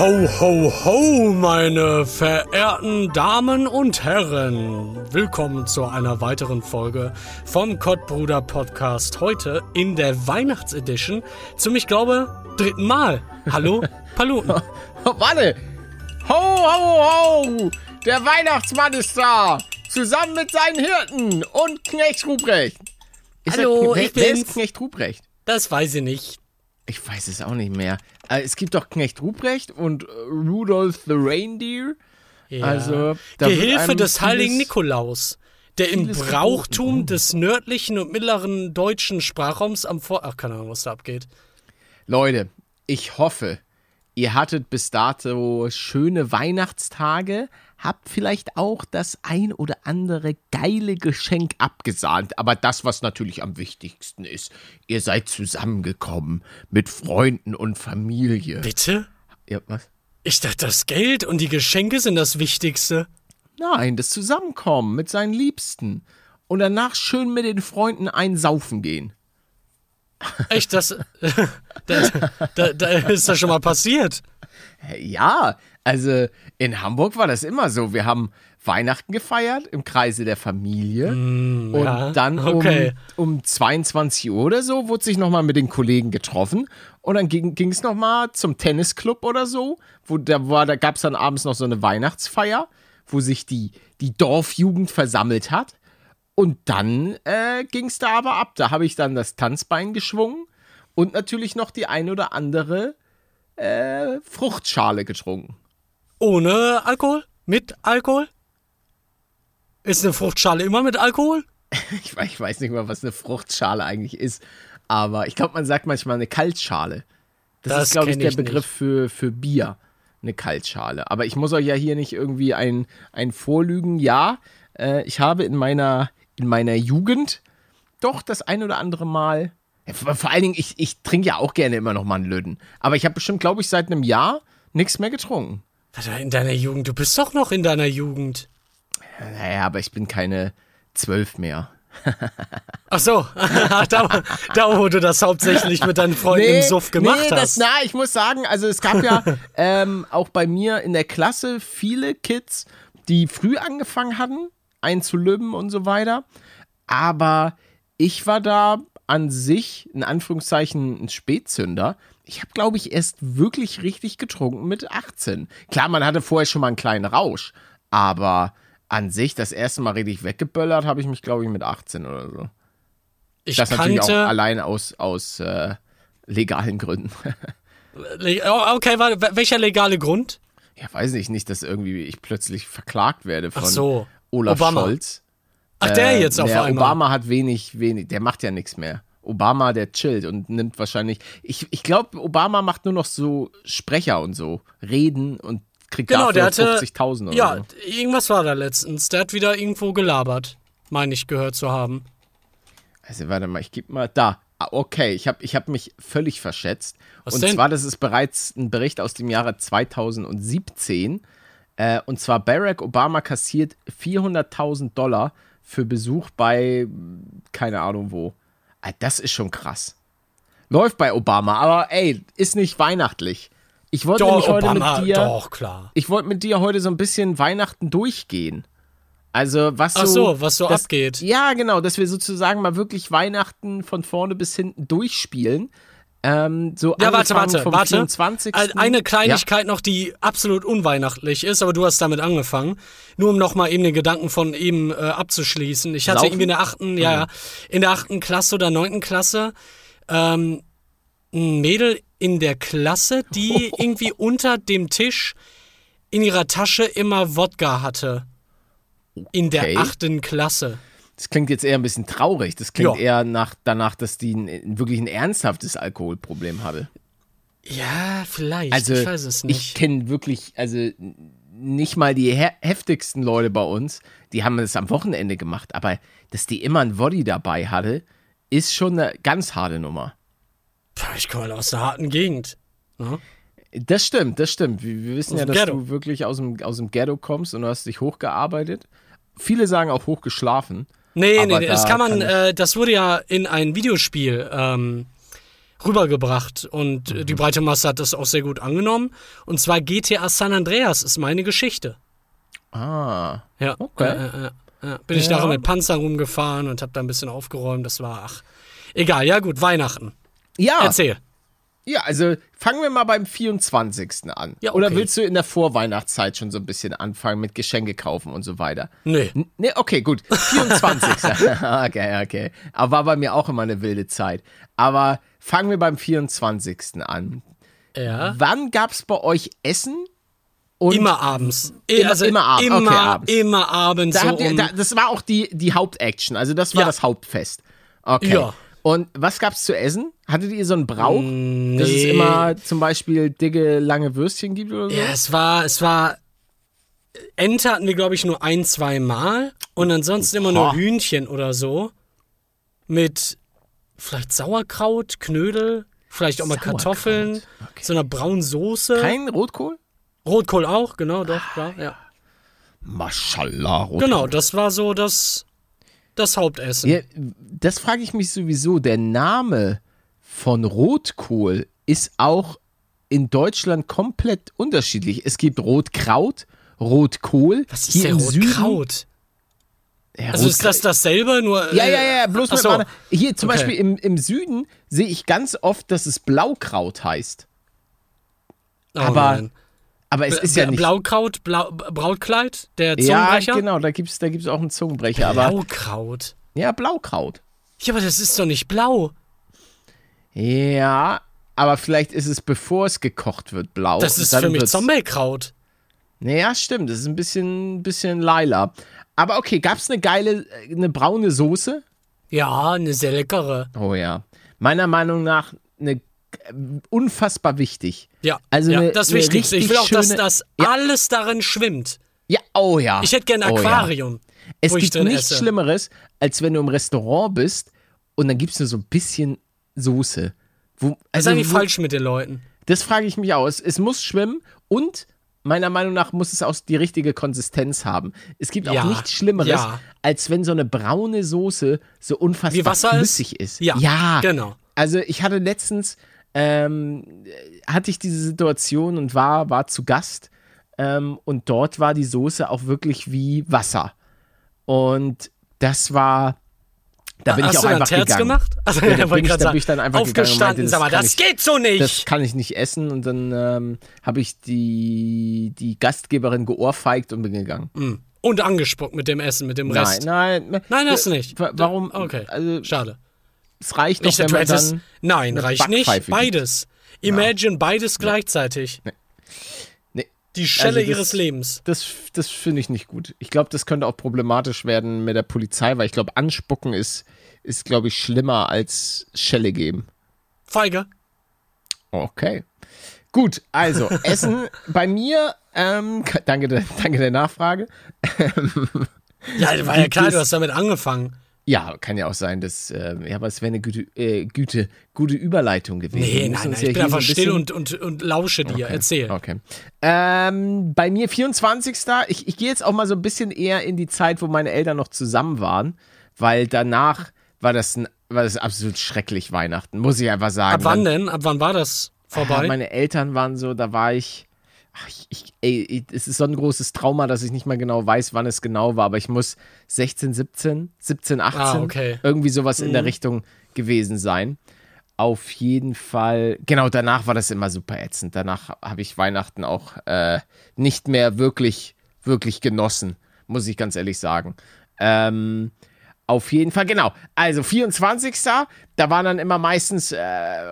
Ho, ho, ho, meine verehrten Damen und Herren. Willkommen zu einer weiteren Folge vom Kottbruder Podcast. Heute in der Weihnachtsedition zum, ich glaube, dritten Mal. Hallo, Paluten. Warte! Ho, ho, ho! Der Weihnachtsmann ist da! Zusammen mit seinen Hirten und Knecht Ruprecht. Ist Hallo, er, ich wer, wer bin's. ist Knecht Ruprecht? Das weiß ich nicht. Ich weiß es auch nicht mehr. Äh, Es gibt doch Knecht Ruprecht und äh, Rudolph the Reindeer. Ja. Also, Gehilfe einem des heiligen Nikolaus, der im Brauchtum des nördlichen und mittleren deutschen Sprachraums am Vor... Ach, keine Ahnung, was da abgeht. Leute, ich hoffe, ihr hattet bis dato schöne Weihnachtstage, habt vielleicht auch das ein oder andere geile Geschenk abgesahnt. Aber das, was natürlich am wichtigsten ist, ihr seid zusammengekommen mit Freunden und Familie. Bitte? Ja, was? Ich dachte, das Geld und die Geschenke sind das Wichtigste. Nein, das Zusammenkommen mit seinen Liebsten. Und danach schön mit den Freunden einsaufen gehen. Echt, das... da, da, da ist das schon mal passiert. Ja, also in Hamburg war das immer so. Wir haben Weihnachten gefeiert im Kreise der Familie. und Mm, ja, dann um, okay. um 22 Uhr oder so wurde sich nochmal mit den Kollegen getroffen. Und dann ging es nochmal zum Tennisclub oder so. Wo da war, da gab es dann abends noch so eine Weihnachtsfeier, wo sich die, die Dorfjugend versammelt hat. Und dann äh, ging es da aber ab. Da habe ich dann das Tanzbein geschwungen und natürlich noch die ein oder andere äh, Fruchtschale getrunken. Ohne Alkohol? Mit Alkohol? Ist eine Fruchtschale immer mit Alkohol? Ich, we- ich weiß nicht mal, was eine Fruchtschale eigentlich ist. Aber ich glaube, man sagt manchmal eine Kaltschale. Das, Das ist, glaube ich, der ich Begriff für, für Bier. Eine Kaltschale. Aber ich muss euch ja hier nicht irgendwie ein, ein Vorlügen. Ja, äh, ich habe in meiner, in meiner Jugend doch das ein oder andere Mal. Vor allen Dingen, ich, ich trinke ja auch gerne immer noch mal einen Löden. Aber ich habe bestimmt, glaube ich, seit einem Jahr nichts mehr getrunken. Warte, In deiner Jugend, du bist doch noch in deiner Jugend. Naja, aber ich bin keine zwölf mehr. Ach so, da, da wo du das hauptsächlich mit deinen Freunden im Suff gemacht nee, das, hast. na, ich muss sagen, also es gab ja ähm, auch bei mir in der Klasse viele Kids, die früh angefangen hatten, einzulüben und so weiter. Aber ich war da an sich, in Anführungszeichen, ein Spätzünder. Ich habe, glaube ich, erst wirklich richtig getrunken mit 18. Klar, man hatte vorher schon mal einen kleinen Rausch, aber an sich das erste Mal richtig weggeböllert habe ich mich, glaube ich, mit 18 oder so. ich Das natürlich auch kannte. allein aus, aus äh, legalen Gründen. Oh, Okay, warte, wel- welcher legale Grund? ja, weiß ich nicht, dass irgendwie ich plötzlich verklagt werde von so, Olaf Obama. Scholz. Ach, der Äh, jetzt auf der einmal. Obama hat wenig, wenig, der macht ja nichts mehr. Obama, der chillt und nimmt wahrscheinlich. Ich, ich glaube, Obama macht nur noch so Sprecher und so, Reden und kriegt Genau, dafür hatte. 50.000 oder Ja, so. irgendwas war da letztens. Der hat wieder irgendwo gelabert, meine ich gehört zu haben. Also warte mal, ich gebe mal da. Ah, Okay, ich habe ich hab mich völlig verschätzt. Was und denn? zwar, das ist bereits ein Bericht aus dem Jahre 2017. Äh, und zwar Barack Obama kassiert 400.000 Dollar für Besuch bei keine Ahnung wo. Ah, Das ist schon krass. Läuft bei Obama, aber ey, ist nicht weihnachtlich. Ich wollte nämlich heute Obama, mit dir. doch, klar. Ich wollte mit dir heute so ein bisschen Weihnachten durchgehen. Also, was so. Ach so, was so das, abgeht. Ja, genau, dass wir sozusagen mal wirklich Weihnachten von vorne bis hinten durchspielen. Ähm, so Ja, warte, warte, warte. 24. Ein- Eine Kleinigkeit noch, die absolut unweihnachtlich ist, aber du hast damit angefangen. Nur um nochmal eben den Gedanken von eben äh, abzuschließen. Ich hatte Saufen? irgendwie in der achten, ja, ja, in der achten Klasse oder neunten Klasse ähm, ein Mädel in der Klasse, die irgendwie unter dem Tisch in ihrer Tasche immer Wodka hatte. In der Okay. achten Klasse. Das klingt jetzt eher ein bisschen traurig. Das klingt Ja. eher nach, danach, dass die ein, wirklich ein ernsthaftes Alkoholproblem hatte. Ja, vielleicht. Also, ich weiß es nicht. kenne wirklich, also nicht mal die he heftigsten Leute bei uns, die haben es am Wochenende gemacht, aber dass die immer ein Woddy dabei hatte, ist schon eine ganz harte Nummer. Ich komme halt aus einer harten Gegend. Ne? Das stimmt, das stimmt. Wir, wir wissen Aus ja, dass Ghetto. du wirklich aus dem, aus dem Ghetto kommst und du hast dich hochgearbeitet. Viele sagen auch hochgeschlafen. Nee, Aber nee, nee, das da kann man, kann ich- äh, das wurde ja in ein Videospiel ähm, rübergebracht und äh, Mhm. die breite Masse hat das auch sehr gut angenommen. Und zwar GTA San Andreas ist meine Geschichte. Ah, Ja. Okay. Äh, äh, äh, äh. Bin ich Ja. da mit Panzer rumgefahren und hab da ein bisschen aufgeräumt. Das war, ach, egal. Ja gut, Weihnachten. ja. Erzähl. Ja, also fangen wir mal beim 24. an. Ja, Oder okay. willst du in der Vorweihnachtszeit schon so ein bisschen anfangen mit Geschenke kaufen und so weiter? Nee. N- Nee, okay, gut. 24. okay, okay. Aber war bei mir auch immer eine wilde Zeit. Aber fangen wir beim 24. an. Ja. Wann gab's bei euch Essen? Und Immer abends. Immer- immer abends. Immer, Okay, abends. immer abends. da so ihr, da, das war auch die, die Hauptaction. Also das war Ja. das Hauptfest. Okay. Ja. Und was gab's zu essen? Hattet ihr so einen Brauch? Mm, Dass es nee. immer zum Beispiel dicke, lange Würstchen gibt oder so? Ja, es war, es war. Ente hatten wir, glaube ich, nur ein, zwei Mal. Und ansonsten immer nur. Hühnchen oder so. Mit vielleicht Sauerkraut, Knödel, vielleicht auch mal Sauerkraut, Kartoffeln, okay. so einer braunen Soße. Kein Rotkohl? Rotkohl auch, genau, doch, klar, ja. Maschallah, Rotkohl. Genau, das war so das, das Hauptessen. Ja, das frage ich mich sowieso. Der Name von Rotkohl ist auch in Deutschland komplett unterschiedlich. Es gibt Rotkraut, Rotkohl. Was ist Hier denn Süden- Rotkraut? Ja, Also ist das dasselbe, nur. Ja, äh, ja, ja, bloß ach mit so. Mana- Hier zum Okay. Beispiel im, im Süden sehe ich ganz oft, dass es Blaukraut heißt. Oh aber nein. Aber es ist ja nicht. Blaukraut, Blau, Brautkleid, der ja, Zungenbrecher? genau, da gibt es da gibt's auch einen Zungenbrecher. Aber Blaukraut. ja, Blaukraut. Ja, aber das ist doch nicht blau. Ja, aber vielleicht ist es, bevor es gekocht wird, blau. Das ist für mich Zommelkraut. Naja, stimmt. Das ist ein bisschen, bisschen lila. Aber okay, gab es eine geile, eine braune Soße? Ja, eine sehr leckere. Oh ja. Meiner Meinung nach eine unfassbar wichtig. Ja, Also ja eine- das Wichtigste. Ich will auch, dass das Ja. alles darin schwimmt. Ja, oh ja. Ich hätte gerne ein Oh ja. Aquarium, Es gibt nichts esse. Schlimmeres, als wenn du im Restaurant bist und dann gibt's nur so ein bisschen Soße. Wo, Was ist also, eigentlich wo, falsch mit den Leuten? Das frage ich mich auch. Es, es muss schwimmen und meiner Meinung nach muss es auch die richtige Konsistenz haben. Es gibt auch Ja, nichts Schlimmeres, ja. als wenn so eine braune Soße so unfassbar Wie Wasser ist? flüssig ist. Ja, ja, genau. Also ich hatte letztens ähm, hatte ich diese Situation und war war zu Gast ähm, und dort war die Soße auch wirklich wie Wasser und das war da bin Hast ich auch du einfach Terz gegangen. gemacht? Also, Ja, da bin ich- da bin ich dann einfach gegangen und aufgestanden. meinte, das Sag mal, das ich- geht so nicht. Das kann ich nicht essen und dann ähm, habe ich die, die Gastgeberin geohrfeigt und bin gegangen. Hm. Und angespuckt mit dem Essen, mit dem Rest. Nein, nein. Nein, hast du nicht. Wa- Warum? Okay, Also, schade. Es reicht Nicht, doch, du wenn man dann. nein, reicht nicht. Beides. Imagine beides gleichzeitig. Nee, Die Schelle Also das- ihres Lebens. das das finde ich nicht gut. Ich glaube, das könnte auch problematisch werden mit der Polizei, weil ich glaube, anspucken ist, ist glaube ich, schlimmer als Schelle geben. Feige. Okay. Gut, also Essen bei mir, ähm, danke, der, danke der Nachfrage. Ja, war ja klar, du hast damit angefangen. Ja, kann ja auch sein, dass, äh, ja, aber es wäre eine gute, äh, gute, gute Überleitung gewesen. Nee, nein, nein, ja ich bin hier so einfach ein still und, und, und lausche dir. Erzähl. Okay. Ähm, bei mir 24. Ich, ich gehe jetzt auch mal so ein bisschen eher in die Zeit, wo meine Eltern noch zusammen waren, weil danach war das, ein, war das absolut schrecklich Weihnachten, muss ich einfach sagen. Ab wann denn? Ab wann war das Ja, vorbei? meine Eltern waren so, da war ich. Ach, ich, ey, es ist so ein großes Trauma, dass ich nicht mal genau weiß, wann es genau war, aber ich muss 16, 17, 17, 18, Ah, okay. irgendwie sowas in Mhm. der Richtung gewesen sein. Auf jeden Fall, genau, danach war das immer super ätzend. Danach habe ich Weihnachten auch äh, nicht mehr wirklich, wirklich genossen, muss ich ganz ehrlich sagen. Ähm, auf jeden Fall, genau. Also 24. Da waren dann immer meistens, äh,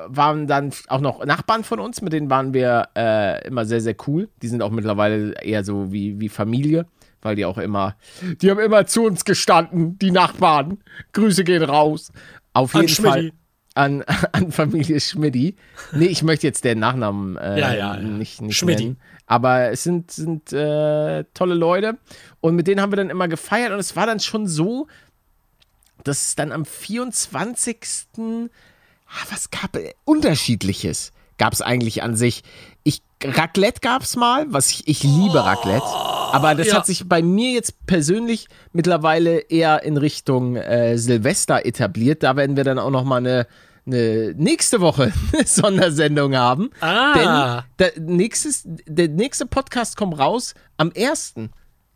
waren dann auch noch Nachbarn von uns, mit denen waren wir äh, immer sehr, sehr cool. Die sind auch mittlerweile eher so wie, wie Familie weil die auch immer, die haben immer zu uns gestanden, die Nachbarn. Grüße gehen raus. Auf An jeden Schmidti. Fall an, an Familie Schmidti. Nee, ich möchte jetzt den Nachnamen äh, Ja, ja, ja. nicht, nicht Schmidti. nennen. Aber es sind, sind äh, tolle Leute und mit denen haben wir dann immer gefeiert und es war dann schon so, dass es dann am 24. Ah, was gab es? Unterschiedliches gab es eigentlich an sich. Ich, Raclette gab es mal, was ich, ich liebe Raclette. Aber das ja. hat sich bei mir jetzt persönlich mittlerweile eher in Richtung äh, Silvester etabliert. Da werden wir dann auch noch mal eine, eine nächste Woche eine Sondersendung haben. Ah. Denn der, nächstes, der nächste Podcast kommt raus am 1.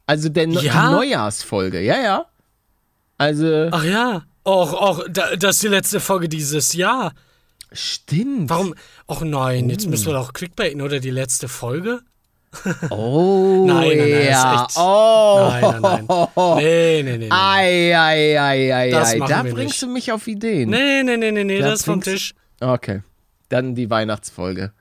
Also der Ja? die Neujahrsfolge. Ja, ja. Also, Ach ja. Och, och, da, das ist die letzte Folge dieses Jahr. stimmt. Warum? Och nein, jetzt müssen wir doch Clickbaiten oder die letzte Folge? Oh, Nein, nein, nein, ja. echt- Oh. Nein, nein, nein. Nee, nee, nee. Nee, Ei, ei, ei, ei, Das ei. Da bringst nicht. du mich auf Ideen. nee, nee, nee, nee, nee Da das ist vom Tisch. Okay. Dann die Weihnachtsfolge.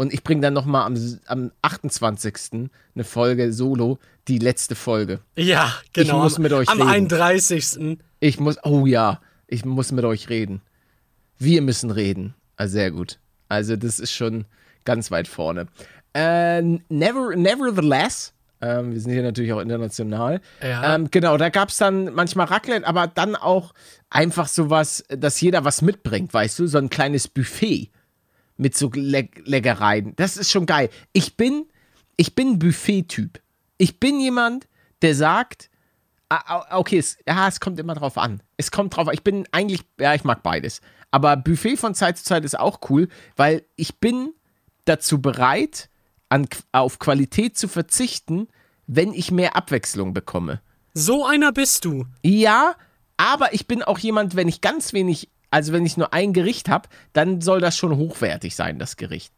Und ich bringe dann nochmal am, am 28. eine Folge solo, die letzte Folge. Ja, genau. muss am, mit euch Am reden. 31. Ich muss, oh ja, ich muss mit euch reden. Wir müssen reden. Also sehr gut. Also das ist schon ganz weit vorne. Äh, never, nevertheless, ähm, wir sind hier natürlich auch international. Ja. Ähm, genau, da gab es dann manchmal Raclette, aber dann auch einfach sowas, dass jeder was mitbringt, weißt du, so ein kleines Buffet mit so Le Leckereien. Das ist schon geil. Ich bin, ich bin ein Buffet-Typ. Ich bin jemand, der sagt, Ah, ah, Okay, es, ja, es kommt immer drauf an. Es kommt drauf an. Ich bin eigentlich, ja, ich mag beides. Aber Buffet von Zeit zu Zeit ist auch cool, weil ich bin dazu bereit, an, auf Qualität zu verzichten, wenn ich mehr Abwechslung bekomme. So einer bist du. Ja, aber ich bin auch jemand, wenn ich ganz wenig, also wenn ich nur ein Gericht habe, dann soll das schon hochwertig sein, das Gericht.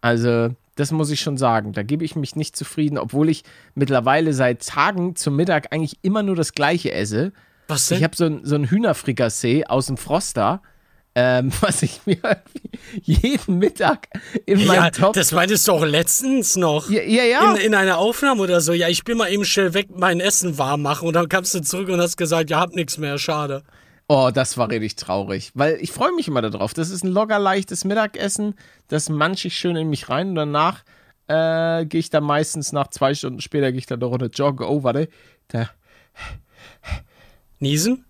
Also, das muss ich schon sagen. Da gebe ich mich nicht zufrieden, obwohl ich mittlerweile seit Tagen zum Mittag eigentlich immer nur das Gleiche esse. Was denn? Ich habe so ein, so ein Hühnerfrikassee aus dem Froster, ähm, was ich mir jeden Mittag in meinen ja, Topf. das meintest du auch letztens noch. ja, ja, ja. In, in einer Aufnahme oder so. Ja, ich bin mal eben schnell weg, mein Essen warm machen. Und dann kamst du zurück und hast gesagt, ja, hab nichts mehr, schade. Oh, das war richtig traurig, weil ich freue mich immer darauf. Das ist ein locker leichtes Mittagessen, das manche ich schön in mich rein und danach äh, gehe ich dann meistens nach zwei Stunden später gehe ich dann eine Runde joggen. Oh, warte, da. Niesen?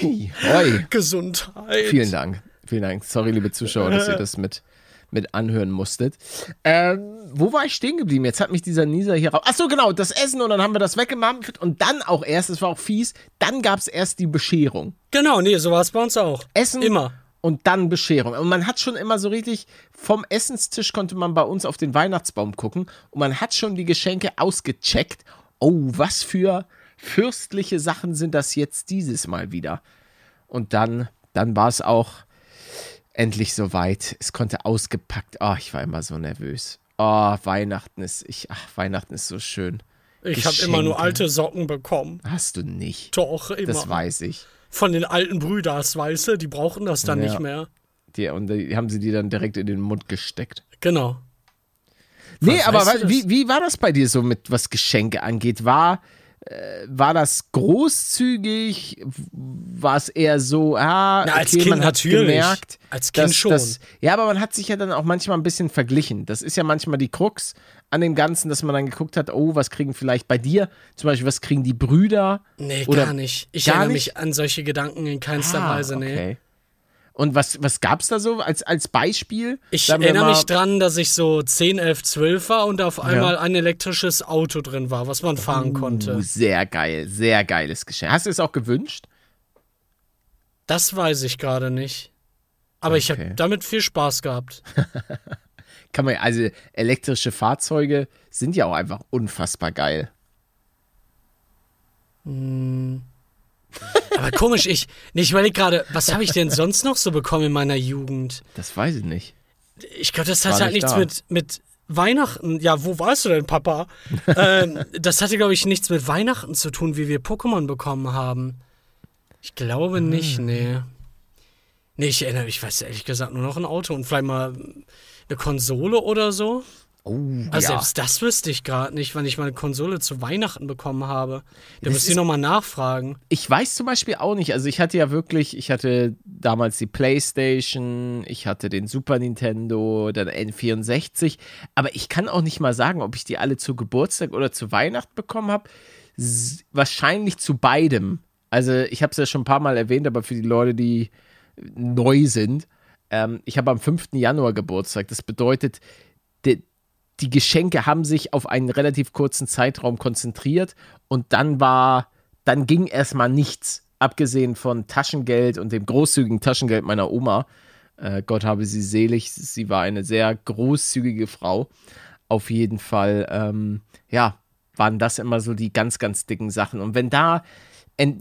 Hoi. Gesundheit. Vielen Dank, vielen Dank. Sorry, liebe Zuschauer, dass ihr das mit mit anhören musstet. Ähm, wo war ich stehen geblieben? Jetzt hat mich dieser Nieser hier raus. Achso, genau, das Essen und dann haben wir das weggemampft und dann auch erst, das war auch fies, dann gab es erst die Bescherung. Genau, nee, so war es bei uns auch. Essen Immer. und dann Bescherung. Und man hat schon immer so richtig, vom Essenstisch konnte man bei uns auf den Weihnachtsbaum gucken und man hat schon die Geschenke ausgecheckt. Oh, was für fürstliche Sachen sind das jetzt dieses Mal wieder? Und dann, dann war es auch endlich soweit. Es konnte ausgepackt. Oh, ich war immer so nervös. Oh, Weihnachten ist, ich, ach, Weihnachten ist so schön. Ich habe immer nur alte Socken bekommen. Hast du nicht. Doch, immer. Das weiß ich. Von den alten Brüders, weißt du, die brauchen das dann Ja. nicht mehr. Die, und die haben sie dir dann direkt in den Mund gesteckt. Genau. Nee, Was aber heißt wa- das? wie, wie war das bei dir so mit was Geschenke angeht? War, war das großzügig? War es eher so, ah, Na, als okay, Kind man hat gemerkt. Als Kind dass, schon. Dass, ja, aber man hat sich ja dann auch manchmal ein bisschen verglichen. Das ist ja manchmal die Krux an dem Ganzen, dass man dann geguckt hat, oh, was kriegen vielleicht bei dir, zum Beispiel, was kriegen die Brüder? Nee, Oder gar nicht. Ich gar erinnere nicht? mich an solche Gedanken in keinster Ah, Weise, nee. okay. Und was, was gab es da so als, als Beispiel? Ich erinnere mal- mich dran, dass ich so 10, 11, 12 war und auf einmal ein elektrisches Auto drin war, was man fahren Uh, konnte. sehr geil, sehr geiles Geschenk. Hast du es auch gewünscht? Das weiß ich gerade nicht. Aber ich Okay. habe damit viel Spaß gehabt. Kann man, also elektrische Fahrzeuge sind ja auch einfach unfassbar geil. Aber komisch, ich, nee, ich überlege gerade, was habe ich denn sonst noch so bekommen in meiner Jugend? Das weiß ich nicht. Ich glaube, das hat halt nicht nichts da. mit, mit Weihnachten. Ja, wo warst du denn, Papa? ähm, das hatte, glaube ich, nichts mit Weihnachten zu tun, wie wir Pokémon bekommen haben. Ich glaube Hm. nicht, nee. Nee, ich erinnere, ich weiß ehrlich gesagt nur noch ein Auto und vielleicht mal eine Konsole oder so. Oh, Also ja. selbst das wüsste ich gerade nicht, wann ich meine Konsole zu Weihnachten bekommen habe. Da müsst ihr nochmal nachfragen. Ich weiß zum Beispiel auch nicht. Also ich hatte ja wirklich, ich hatte damals die PlayStation, ich hatte den Super Nintendo, dann N64, aber ich kann auch nicht mal sagen, ob ich die alle zu Geburtstag oder zu Weihnachten bekommen habe. Wahrscheinlich zu beidem. Also ich habe es ja schon ein paar Mal erwähnt, aber für die Leute, die neu sind, ähm, ich habe am 5. Januar Geburtstag. Das bedeutet, die Geschenke haben sich auf einen relativ kurzen Zeitraum konzentriert und dann war, dann ging erstmal nichts, abgesehen von Taschengeld und dem großzügigen Taschengeld meiner Oma. Äh, Gott habe sie selig, sie war eine sehr großzügige Frau. Auf jeden Fall, ähm, ja, waren das immer so die ganz, ganz dicken Sachen. Und wenn da,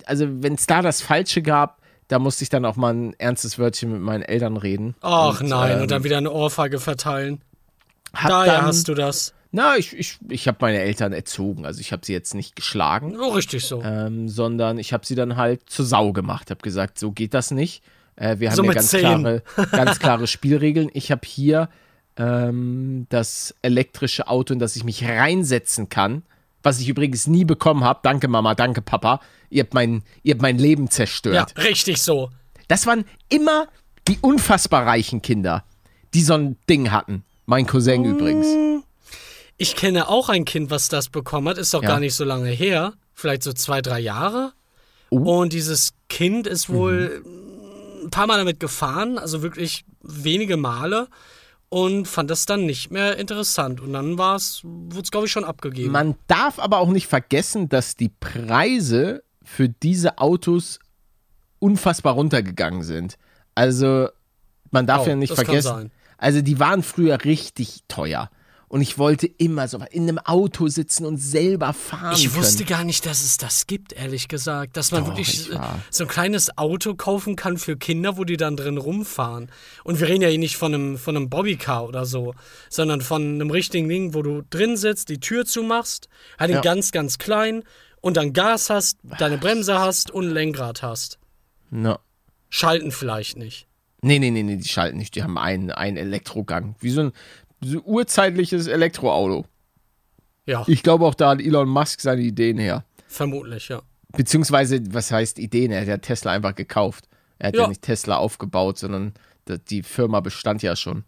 also wenn es da das Falsche gab, da musste ich dann auch mal ein ernstes Wörtchen mit meinen Eltern reden. Ach Und, nein, ähm, und dann wieder eine Ohrfeige verteilen. Hab Daher dann, hast du das. Na, ich, ich, ich habe meine Eltern erzogen. Also ich habe sie jetzt nicht geschlagen, Oh, richtig so. ähm, sondern ich habe sie dann halt zur Sau gemacht. Habe gesagt, so geht das nicht. Äh, wir haben So ja ganz klare, ganz klare Spielregeln. Ich habe hier ähm, das elektrische Auto, in das ich mich reinsetzen kann. Was ich übrigens nie bekommen habe. Danke Mama, danke Papa. Ihr habt mein, ihr habt mein Leben zerstört. ja, richtig so. Das waren immer die unfassbar reichen Kinder, die so ein Ding hatten. Mein Cousin übrigens. Ich kenne auch ein Kind, was das bekommen hat. Ist doch Ja. gar nicht so lange her. Vielleicht so zwei, drei Jahre. Oh. Und dieses Kind ist wohl ein paar Mal damit gefahren, also wirklich wenige Male. Und fand das dann nicht mehr interessant. Und dann war es, wurde es, glaube ich, schon abgegeben. Man darf aber auch nicht vergessen, dass die Preise für diese Autos unfassbar runtergegangen sind. Also, man darf Oh, ja nicht das kann vergessen. Also, die waren früher richtig teuer. Und ich wollte immer so in einem Auto sitzen und selber fahren Ich wusste können. gar nicht, dass es das gibt, ehrlich gesagt. Dass man Doch, wirklich so ein kleines Auto kaufen kann für Kinder, wo die dann drin rumfahren. Und wir reden ja hier nicht von einem, von einem Bobbycar oder so, sondern von einem richtigen Ding, wo du drin sitzt, die Tür zumachst, halt Ja. ganz, ganz klein und dann Gas hast, deine Bremse hast und Lenkrad hast. No. Schalten vielleicht nicht. Nee, nee, nee, nee, die schalten nicht. Die haben einen, einen Elektrogang. Wie so ein so urzeitliches Elektroauto. Ja, Ich glaube auch, da hat Elon Musk seine Ideen her. vermutlich, ja. Beziehungsweise, was heißt Ideen? Er hat ja Tesla einfach gekauft. Er hat ja, Ja. nicht Tesla aufgebaut, sondern die Firma bestand ja schon.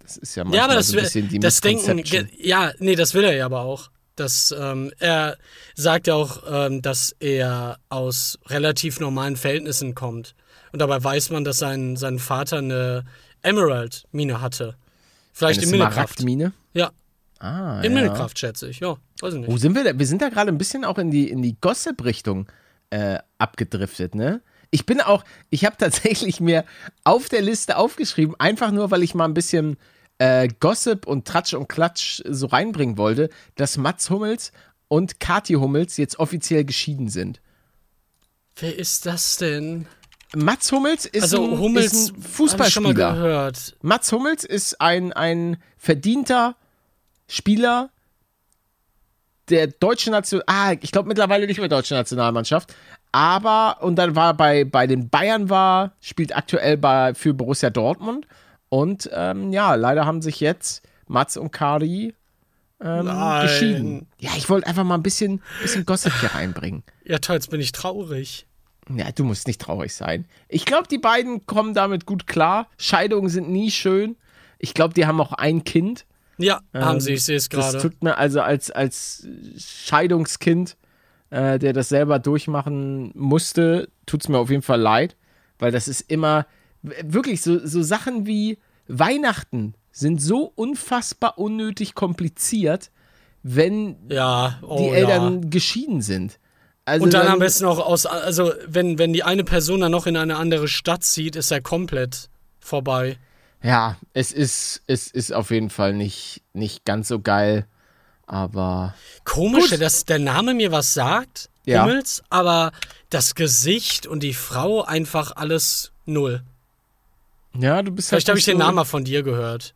Das ist ja manchmal Ja, aber das, so ein bisschen die das Denken, ja, nee, das will er ja aber auch. Das, ähm, er sagt ja auch, ähm, dass er aus relativ normalen Verhältnissen kommt. Und dabei weiß man, dass sein, sein Vater eine Emerald-Mine hatte. Vielleicht Eine in Minecraft. Smaragdmine. Ja, Ah, in ja. Minecraft schätze ich. Ja, weiß ich nicht. Wo sind wir da? Wir sind da gerade ein bisschen auch in die, in die Gossip-Richtung äh, abgedriftet, ne? Ich bin auch, ich habe tatsächlich mir auf der Liste aufgeschrieben, einfach nur, weil ich mal ein bisschen äh, Gossip und Tratsch und Klatsch so reinbringen wollte, dass Mats Hummels und Kathi Hummels jetzt offiziell geschieden sind. Wer ist das denn? Mats Hummels ist Also ein, Hummels ist ein Fußballspieler. gehört. Mats Hummels ist ein, ein verdienter Spieler der deutschen Nation. Ah, ich glaube mittlerweile nicht mehr deutsche Nationalmannschaft. Aber, und dann war bei, bei den Bayern war, spielt aktuell bei, für Borussia Dortmund. Und ähm, ja, leider haben sich jetzt Mats und Kari ähm, geschieden. Ja, ich wollte einfach mal ein bisschen, bisschen Gossip hier reinbringen. Ja, toll, jetzt bin ich traurig. Ja, du musst nicht traurig sein. Ich glaube, die beiden kommen damit gut klar. Scheidungen sind nie schön. Ich glaube, die haben auch ein Kind. Ja, haben sie, ich sehe es Ähm, Das gerade. tut mir also als, als Scheidungskind, äh, der das selber durchmachen musste, tut es mir auf jeden Fall leid, weil das ist immer wirklich so, so Sachen wie Weihnachten sind so unfassbar unnötig kompliziert, wenn Ja, oh die ja. Eltern geschieden sind. Also Und dann am besten auch aus, also wenn, wenn die eine Person dann noch in eine andere Stadt zieht, ist er komplett vorbei. Ja, es ist, es ist auf jeden Fall nicht, nicht ganz so geil, aber Komisch, Gut. dass der Name mir was sagt, Ja. Hummels, aber das Gesicht und die Frau einfach alles null. ja, du bist Vielleicht halt habe ich den Namen mal von dir gehört.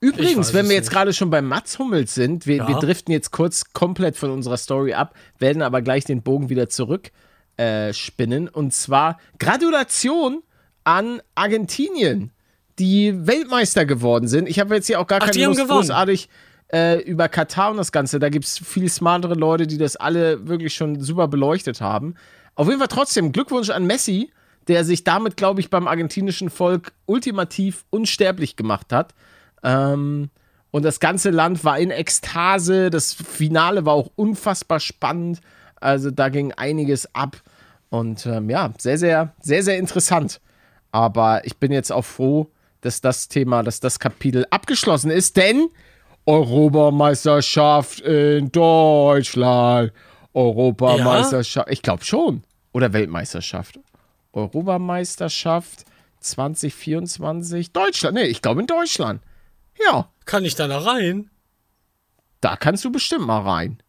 Übrigens, wenn wir jetzt gerade schon bei Mats Hummels sind, wir, Ja. wir driften jetzt kurz komplett von unserer Story ab, werden aber gleich den Bogen wieder zurück äh, spinnen. Und zwar Gratulation an Argentinien. die Weltmeister geworden sind. Ich habe jetzt hier auch gar Ach, keine Lust gewonnen. großartig äh, über Katar und das Ganze. Da gibt es viel smartere Leute, die das alle wirklich schon super beleuchtet haben. Auf jeden Fall trotzdem Glückwunsch an Messi, der sich damit, glaube ich, beim argentinischen Volk ultimativ unsterblich gemacht hat. Ähm, und das ganze Land war in Ekstase. Das Finale war auch unfassbar spannend. Also da ging einiges ab. Und ähm, ja, sehr, sehr, sehr, sehr interessant. Aber ich bin jetzt auch froh, dass das Thema, dass das Kapitel abgeschlossen ist, denn Europameisterschaft in Deutschland. Europameisterschaft. Ich glaube schon. Oder Weltmeisterschaft. Europameisterschaft 2024. Deutschland. Nee, ich glaube in Deutschland. Ja, Kann ich da noch rein? da kannst du bestimmt mal rein.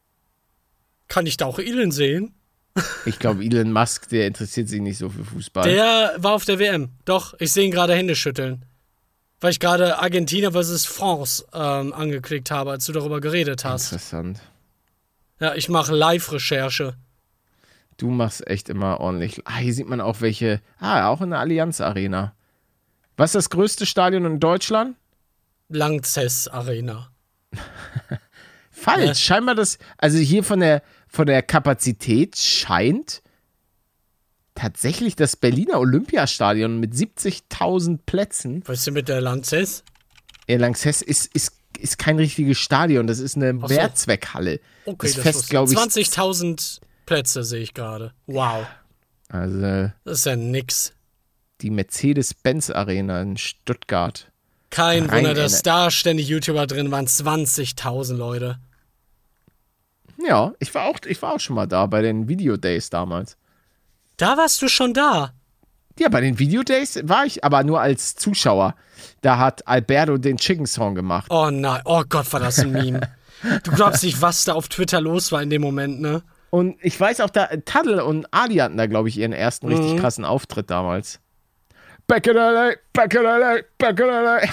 Kann ich da auch Elon sehen? Ich glaube, Elon Musk, der interessiert sich nicht so für Fußball. Der war auf der WM. Doch, ich sehe ihn gerade Hände schütteln. Weil ich gerade Argentinien vs. France ähm, angeklickt habe, als du darüber geredet hast. Interessant. Ja, ich mache Live-Recherche. Du machst echt immer ordentlich. Ah, hier sieht man auch welche. Ah, auch in der Allianz Arena. Was ist das größte Stadion in Deutschland? Langzess Arena. Falsch. Ja. Scheinbar das. Also hier von der, von der Kapazität scheint tatsächlich das Berliner Olympiastadion mit 70.000 Plätzen. Was ist denn mit der Lanxess? Ja, Lanxess ist, ist, ist kein richtiges Stadion. Das ist eine so. Mehrzweckhalle. Okay, das das fest, glaube ich. 20.000 Plätze sehe ich gerade. Wow. Also Das ist ja nix. die Mercedes-Benz Arena in Stuttgart. Kein Wunder, dass da ständig YouTuber drin waren. 20.000 Leute. Ja, ich war auch, ich war auch schon mal da bei den Video Days damals. Da warst du schon da. Ja, bei den Video Days war ich, aber nur als Zuschauer. Da hat Alberto den Chicken Song gemacht. Oh nein, oh Gott, war das ein Meme. Du glaubst nicht, was da auf Twitter los war in dem Moment, ne? Und ich weiß auch, da Taddle und Ali hatten da, glaube ich, ihren ersten richtig Mhm. krassen Auftritt damals. Back in LA, back in LA, back in LA.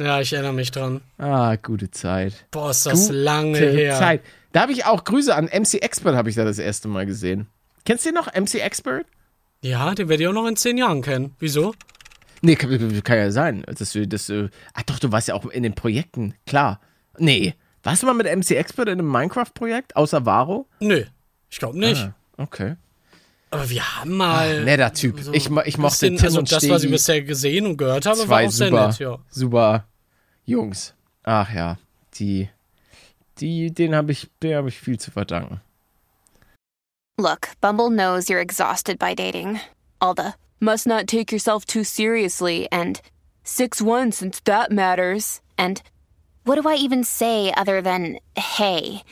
Ja, ich erinnere mich dran. ah, gute Zeit. Boah, ist das Gute lange her. Zeit. Da habe ich auch Grüße an MC Expert, habe ich da das erste Mal gesehen. Kennst du den noch, MC Expert? Ja, den werde ich auch noch in zehn Jahren kennen. Wieso? Nee, kann, kann ja sein. Dass du, das, äh, ach doch, du warst ja auch in den Projekten, klar. Nee. Warst du mal mit MC Expert in einem Minecraft-Projekt, außer Varo? Nö, ich glaube nicht. Ah, okay. Aber wir haben mal. Netter Typ. so ich, ich mochte bisschen- Tim also und das, was ich Stegi. bisher gesehen und gehört habe, war Zwei auch sehr super, nett, ja. super Jungs. Ach ja, die, die, den habe ich, den habe ich viel zu verdanken. Look, Bumble knows you're exhausted by dating. All the must not take yourself too seriously and 6 1 since that matters. And what do I even say other than hey?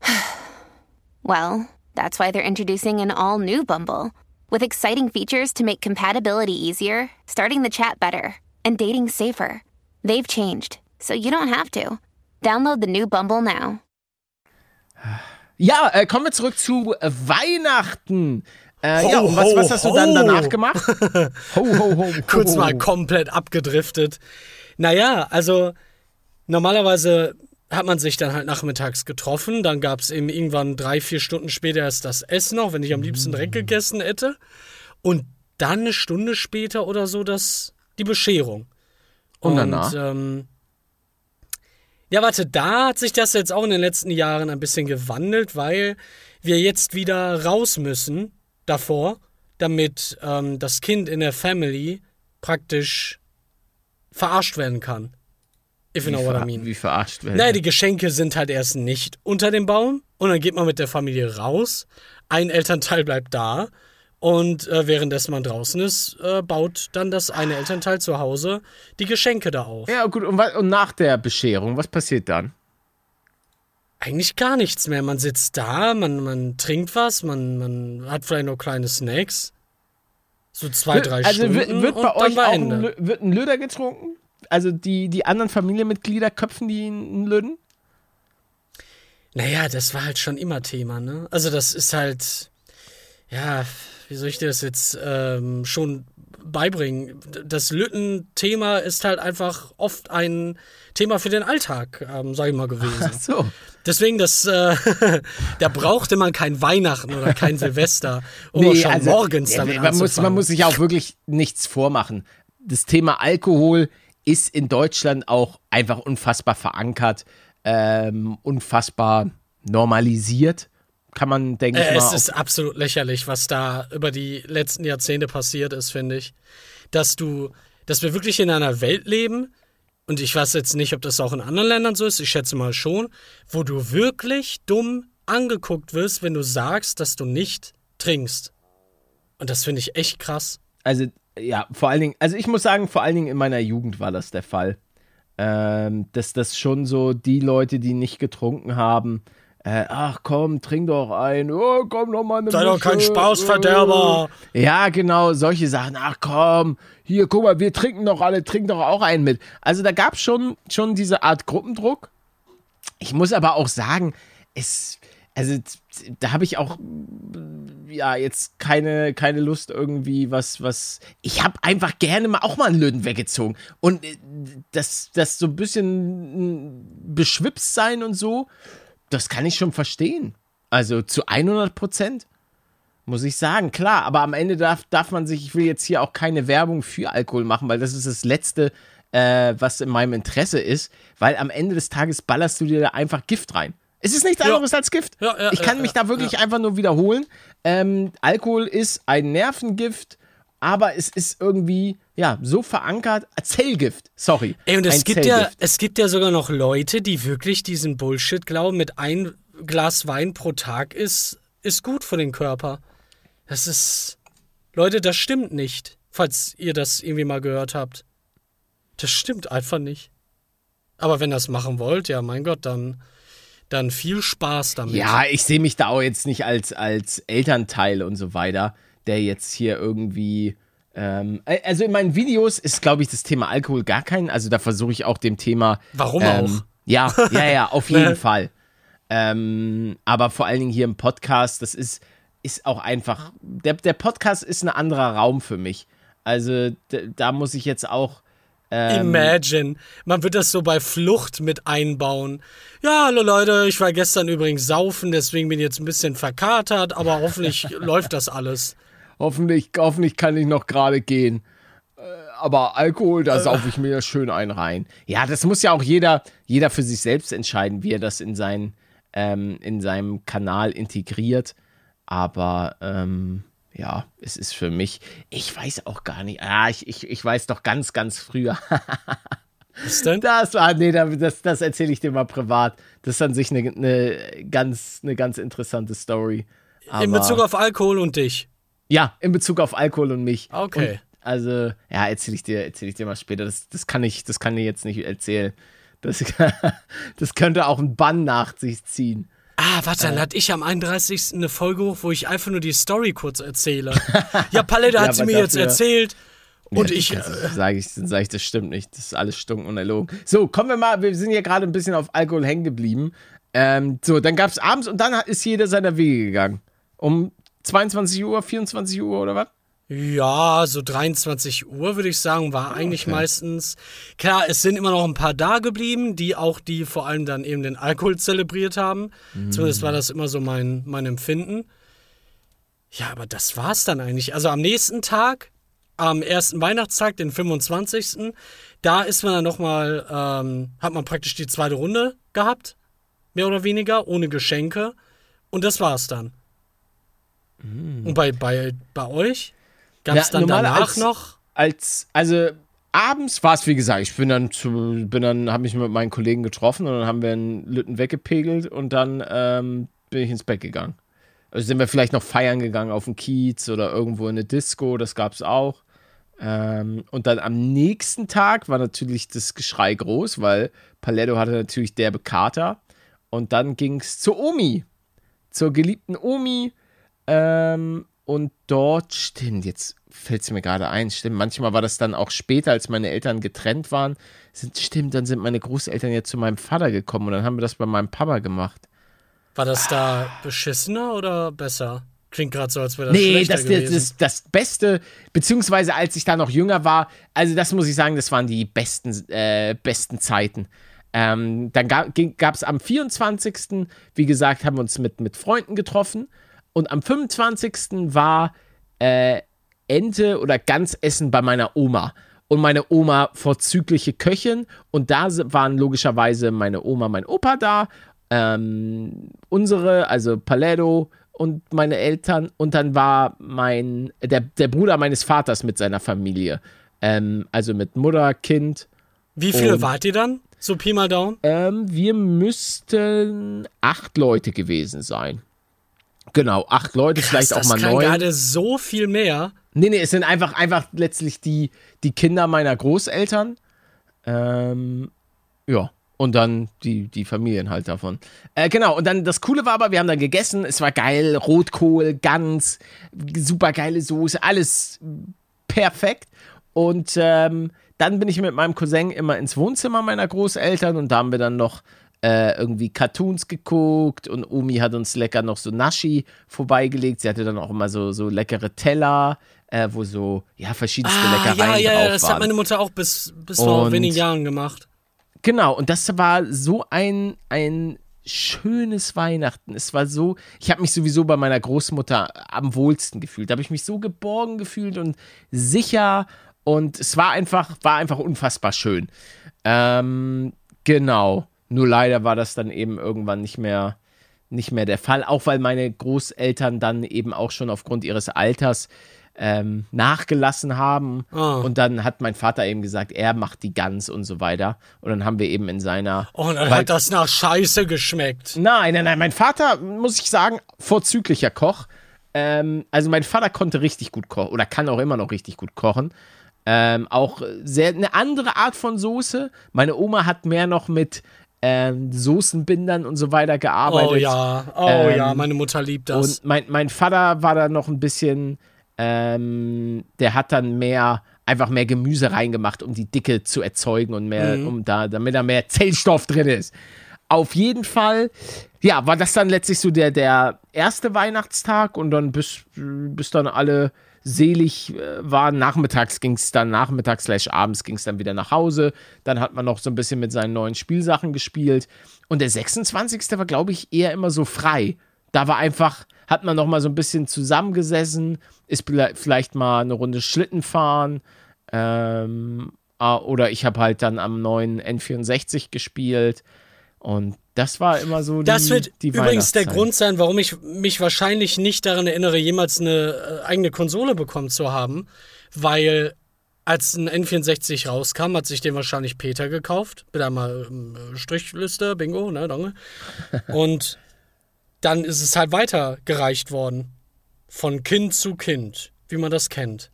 well, that's why they're introducing an all new Bumble with exciting features to make compatibility easier, starting the chat better, and dating safer. They've changed, so you don't have to. Download the new Bumble now. Ja, äh, kommen wir zurück zu Weihnachten. Äh, Ho, ja, und was, ho, was hast du dann danach gemacht? Ho, ho, ho, ho. Kurz mal komplett abgedriftet. Naja, also normalerweise hat man sich dann halt nachmittags getroffen. Dann gab es eben irgendwann drei, vier Stunden später erst das Essen noch, wenn ich am liebsten direkt gegessen hätte. Und dann eine Stunde später oder so das, die Bescherung. Und danach? ähm, ja, warte, da hat sich das jetzt auch in den letzten Jahren ein bisschen gewandelt, weil wir jetzt wieder raus müssen davor, damit ähm, das Kind in der Family praktisch verarscht werden kann. If you know what I mean. wie verarscht werden. Naja, die Geschenke sind halt erst nicht unter dem Baum und dann geht man mit der Familie raus. Ein Elternteil bleibt da und äh, währenddessen man draußen ist, äh, baut dann das eine Elternteil zu Hause die Geschenke da auf. ja, gut, und, und nach der Bescherung, was passiert dann? Eigentlich gar nichts mehr. Man sitzt da, man, man trinkt was, man, man hat vielleicht noch kleine Snacks. So zwei, drei also Stunden. wird, wird und bei euch auch ein, wird ein Löder getrunken? Also die, die anderen Familienmitglieder köpfen die einen Löden? Naja, das war halt schon immer Thema, ne? Also das ist halt, ja, wie soll ich dir das jetzt ähm, schon beibringen? Das Lütten-Thema ist halt einfach oft ein Thema für den Alltag, ähm, sag ich mal, gewesen. So. Deswegen, das, äh, da brauchte man kein Weihnachten oder kein Silvester, um auch schon morgens ja, damit man, muss, man muss sich auch wirklich nichts vormachen. das Thema Alkohol ist in Deutschland auch einfach unfassbar verankert, ähm, unfassbar normalisiert. Kann man, denke äh, ich mal. Es ist absolut lächerlich, was da über die letzten Jahrzehnte passiert ist, finde ich. Dass du, dass wir wirklich in einer Welt leben, und ich weiß jetzt nicht, ob das auch in anderen Ländern so ist, ich schätze mal schon, wo du wirklich dumm angeguckt wirst, wenn du sagst, dass du nicht trinkst. Und das finde ich echt krass. Also, ja, vor allen Dingen, also ich muss sagen, vor allen Dingen in meiner Jugend war das der Fall. Ähm, dass das schon so die Leute, die nicht getrunken haben, äh, ach komm, trink doch ein, oh, komm noch mal eine Sei doch Mische, kein Spaßverderber. Ja, genau, solche Sachen, ach komm, hier, guck mal, wir trinken doch alle, trink doch auch einen mit. Also da gab es schon, schon diese Art Gruppendruck. Ich muss aber auch sagen, es, also da habe ich auch ja jetzt keine keine Lust irgendwie was was ich habe einfach gerne mal auch mal einen Löwen weggezogen. Und äh, das das so ein bisschen beschwipst sein und so das kann ich schon verstehen. Also zu 100 Prozent muss ich sagen klar. Aber am Ende darf darf man sich ich will jetzt hier auch keine Werbung für Alkohol machen weil das ist das letzte äh, was in meinem Interesse ist. Weil am Ende des Tages ballerst du dir da einfach Gift rein es ist nichts Ja. anderes als Gift. Ja, ja, ich kann ja, mich ja, da wirklich einfach nur wiederholen. Ähm, Alkohol ist ein Nervengift, aber es ist irgendwie, ja, so verankert. Zellgift, sorry. Ey, und es gibt ja, es gibt ja sogar noch Leute, die wirklich diesen Bullshit glauben, mit ein Glas Wein pro Tag ist, ist gut für den Körper. Das ist. Leute, das stimmt nicht. Falls ihr das irgendwie mal gehört habt. Das stimmt einfach nicht. Aber wenn ihr das machen wollt, ja, mein Gott, dann, dann viel Spaß damit. Ja, ich sehe mich da auch jetzt nicht als, als Elternteil und so weiter, der jetzt hier irgendwie. Ähm, also in meinen Videos ist, glaube ich, das Thema Alkohol gar kein. Also da versuche ich auch dem Thema. Warum ähm, auch? Ja, ja, ja, auf jeden? Fall. Ähm, aber vor allen Dingen hier im Podcast, das ist, ist auch einfach. Der, der Podcast ist ein anderer Raum für mich. Also d- da muss ich jetzt auch. Ähm, Imagine. Man wird das so bei Flucht mit einbauen. Ja, hallo Leute, ich war gestern übrigens saufen, deswegen bin ich jetzt ein bisschen verkatert, aber hoffentlich läuft das alles. Hoffentlich, hoffentlich kann ich noch gerade gehen. Äh, Aber Alkohol, da saufe ich mir schön einen rein. Ja, das muss ja auch jeder, jeder für sich selbst entscheiden, wie er das in, sein, ähm, in seinem Kanal integriert. Aber ähm, ja, es ist für mich, ich weiß auch gar nicht. Ah, ich, ich, ich weiß doch ganz, ganz früher. Was denn? Das war, nee, das, das erzähle ich dir mal privat. Das ist an sich eine, eine, ganz, eine ganz interessante Story. Aber, In Bezug auf Alkohol und dich. ja, in Bezug auf Alkohol und mich. Okay. Und, also, ja, erzähle ich dir, erzähle ich dir mal später. Das, das kann ich, das kann ich jetzt nicht erzählen. Das, das könnte auch ein Bann nach sich ziehen. Ah, warte, Äh. dann lade ich am 31. eine Folge hoch, wo ich einfach nur die Story kurz erzähle. ja, Palette Ja, hat sie mir jetzt erzählt. Und Ja, ich. sage ich, dann sage ich, das stimmt nicht. Das ist alles stunk und erlogen. So, kommen wir mal, wir sind hier gerade ein bisschen auf Alkohol hängen geblieben. Ähm, so, dann gab es abends und dann ist jeder seiner Wege gegangen. Um 22 Uhr, 24 Uhr oder was? Ja, so 23 Uhr würde ich sagen, war eigentlich meistens. Klar, es sind immer noch ein paar da geblieben, die auch die vor allem dann eben den Alkohol zelebriert haben. Zumindest war das immer so mein, mein Empfinden. Ja, aber das war's dann eigentlich. Also am nächsten Tag, am ersten Weihnachtstag, den 25., da ist man dann nochmal, ähm, hat man praktisch die zweite Runde gehabt. Mehr oder weniger, ohne Geschenke. Und das war's dann. Und bei, bei, bei euch? Gab es dann normal danach als- noch? als, also abends war es, wie gesagt, ich bin dann zu, bin dann, habe mich mit meinen Kollegen getroffen und dann haben wir einen Lütten weggepegelt und dann ähm, bin ich ins Bett gegangen. Also sind wir vielleicht noch feiern gegangen auf dem Kiez oder irgendwo in eine Disco, das gab es auch. Ähm, und dann am nächsten Tag war natürlich das Geschrei groß, weil Paletto hatte natürlich derbe Kater. Und dann ging es zur Omi, zur geliebten Omi. Ähm, und dort, stimmt, jetzt fällt es mir gerade ein, stimmt, manchmal war das dann auch später, als meine Eltern getrennt waren. Sind, stimmt, dann sind meine Großeltern ja zu meinem Vater gekommen und dann haben wir das bei meinem Papa gemacht. War das da beschissener oder besser? Klingt gerade so, als wäre das Nee, schlechter das, das, gewesen. das, das Beste, beziehungsweise als ich da noch jünger war, also das muss ich sagen, das waren die besten, äh, besten Zeiten. Ähm, dann gab es am 24., wie gesagt, haben wir uns mit, mit Freunden getroffen und am 25. war äh, Ente oder Ganzessen bei meiner Oma. und meine Oma vorzügliche Köchin und da waren logischerweise meine Oma, mein Opa da, ähm, unsere, also Paletto und meine Eltern und dann war mein, der, der Bruder meines Vaters mit seiner Familie, ähm, also mit Mutter, Kind. Wie viele wart ihr dann? So Pi mal Daumen? Ähm, wir müssten acht Leute gewesen sein. Genau, acht Leute, Krass, vielleicht auch mal neun. Das gerade so viel mehr. Nee, nee, es sind einfach, einfach letztlich die, die Kinder meiner Großeltern. Ähm, ja. Und dann die, die Familien halt davon. Äh, genau, und dann das Coole war aber, wir haben dann gegessen, es war geil, Rotkohl, Gans, super geile Soße, alles perfekt. Und ähm, dann bin ich mit meinem Cousin immer ins Wohnzimmer meiner Großeltern und da haben wir dann noch äh, irgendwie Cartoons geguckt und Omi hat uns lecker noch so Nashi vorbeigelegt. Sie hatte dann auch immer so, so leckere Teller, äh, wo so, ja, verschiedenste ah, Leckereien ja, ja, ja, das waren. hat meine Mutter auch bis, bis vor wenigen Jahren gemacht. Genau, und das war so ein, ein schönes Weihnachten. Es war so, ich habe mich sowieso bei meiner Großmutter am wohlsten gefühlt. Da habe ich mich so geborgen gefühlt und sicher und es war einfach, war einfach unfassbar schön. Ähm, genau. Nur leider war das dann eben irgendwann nicht mehr, nicht mehr der Fall. Auch weil meine Großeltern dann eben auch schon aufgrund ihres Alters ähm, nachgelassen haben. Oh. Und dann hat mein Vater eben gesagt, er macht die Gans und so weiter. Und dann haben wir eben in seiner. Oh, und dann hat das nach Scheiße geschmeckt. Nein, nein, nein. Mein Vater, muss ich sagen, vorzüglicher Koch. Ähm, also mein Vater konnte richtig gut kochen oder kann auch immer noch richtig gut kochen. Ähm, auch sehr eine andere Art von Soße. Meine Oma hat mehr noch mit ähm, Soßenbindern und so weiter gearbeitet. Oh ja, oh ähm, ja, meine Mutter liebt das. Und mein, mein Vater war da noch ein bisschen, ähm, der hat dann mehr, einfach mehr Gemüse reingemacht, um die Dicke zu erzeugen und mehr, mhm. um da, damit da mehr Zellstoff drin ist. Auf jeden Fall, ja, war das dann letztlich so der, der erste Weihnachtstag und dann bis, bis dann alle selig äh, war. Nachmittags ging es dann, nachmittags slash abends ging es dann wieder nach Hause. Dann hat man noch so ein bisschen mit seinen neuen Spielsachen gespielt. Und der 26. war, glaube ich, eher immer so frei. Da war einfach, hat man noch mal so ein bisschen zusammengesessen, ist vielleicht mal eine Runde Schlitten fahren. Ähm, ah, oder ich habe halt dann am neuen N64 gespielt. Und das war immer so die Das wird die übrigens der Grund sein, warum ich mich wahrscheinlich nicht daran erinnere, jemals eine äh, eigene Konsole bekommen zu haben, weil als ein N64 rauskam, hat sich den wahrscheinlich Peter gekauft. Bitte einmal ähm, Strichliste, Bingo, ne, Donge. Und dann ist es halt weitergereicht worden. Von Kind zu Kind, wie man das kennt.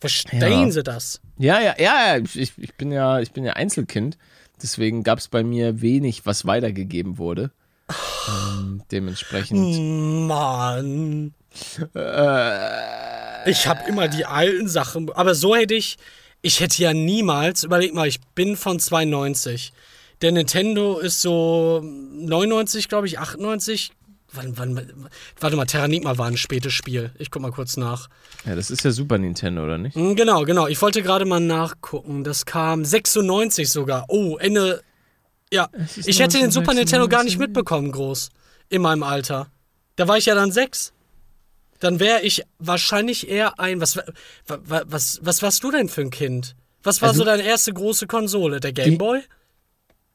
Verstehen ja. Sie das? Ja, ja, ja, ich, ich, bin ja, ich bin ja Einzelkind. Deswegen gab es bei mir wenig, was weitergegeben wurde. Ähm, dementsprechend. Mann. Äh, ich habe immer die alten Sachen. Aber so hätte ich. Ich hätte ja niemals. Überleg mal, ich bin von 92. Der Nintendo ist so 99, glaube ich, 98. Wann, wann, warte mal, Terranigma war ein spätes Spiel. Ich guck mal kurz nach. Ja, das ist ja Super Nintendo, oder nicht? Hm, genau, genau. Ich wollte gerade mal nachgucken. Das kam 96 sogar. Oh, Ende. Ja, ich hätte den Super Nintendo gar nicht mitbekommen, groß. In meinem Alter. Da war ich ja dann sechs. Dann wäre ich wahrscheinlich eher ein. Was, was, was, was warst du denn für ein Kind? Was war also, so deine erste große Konsole? Der Gameboy?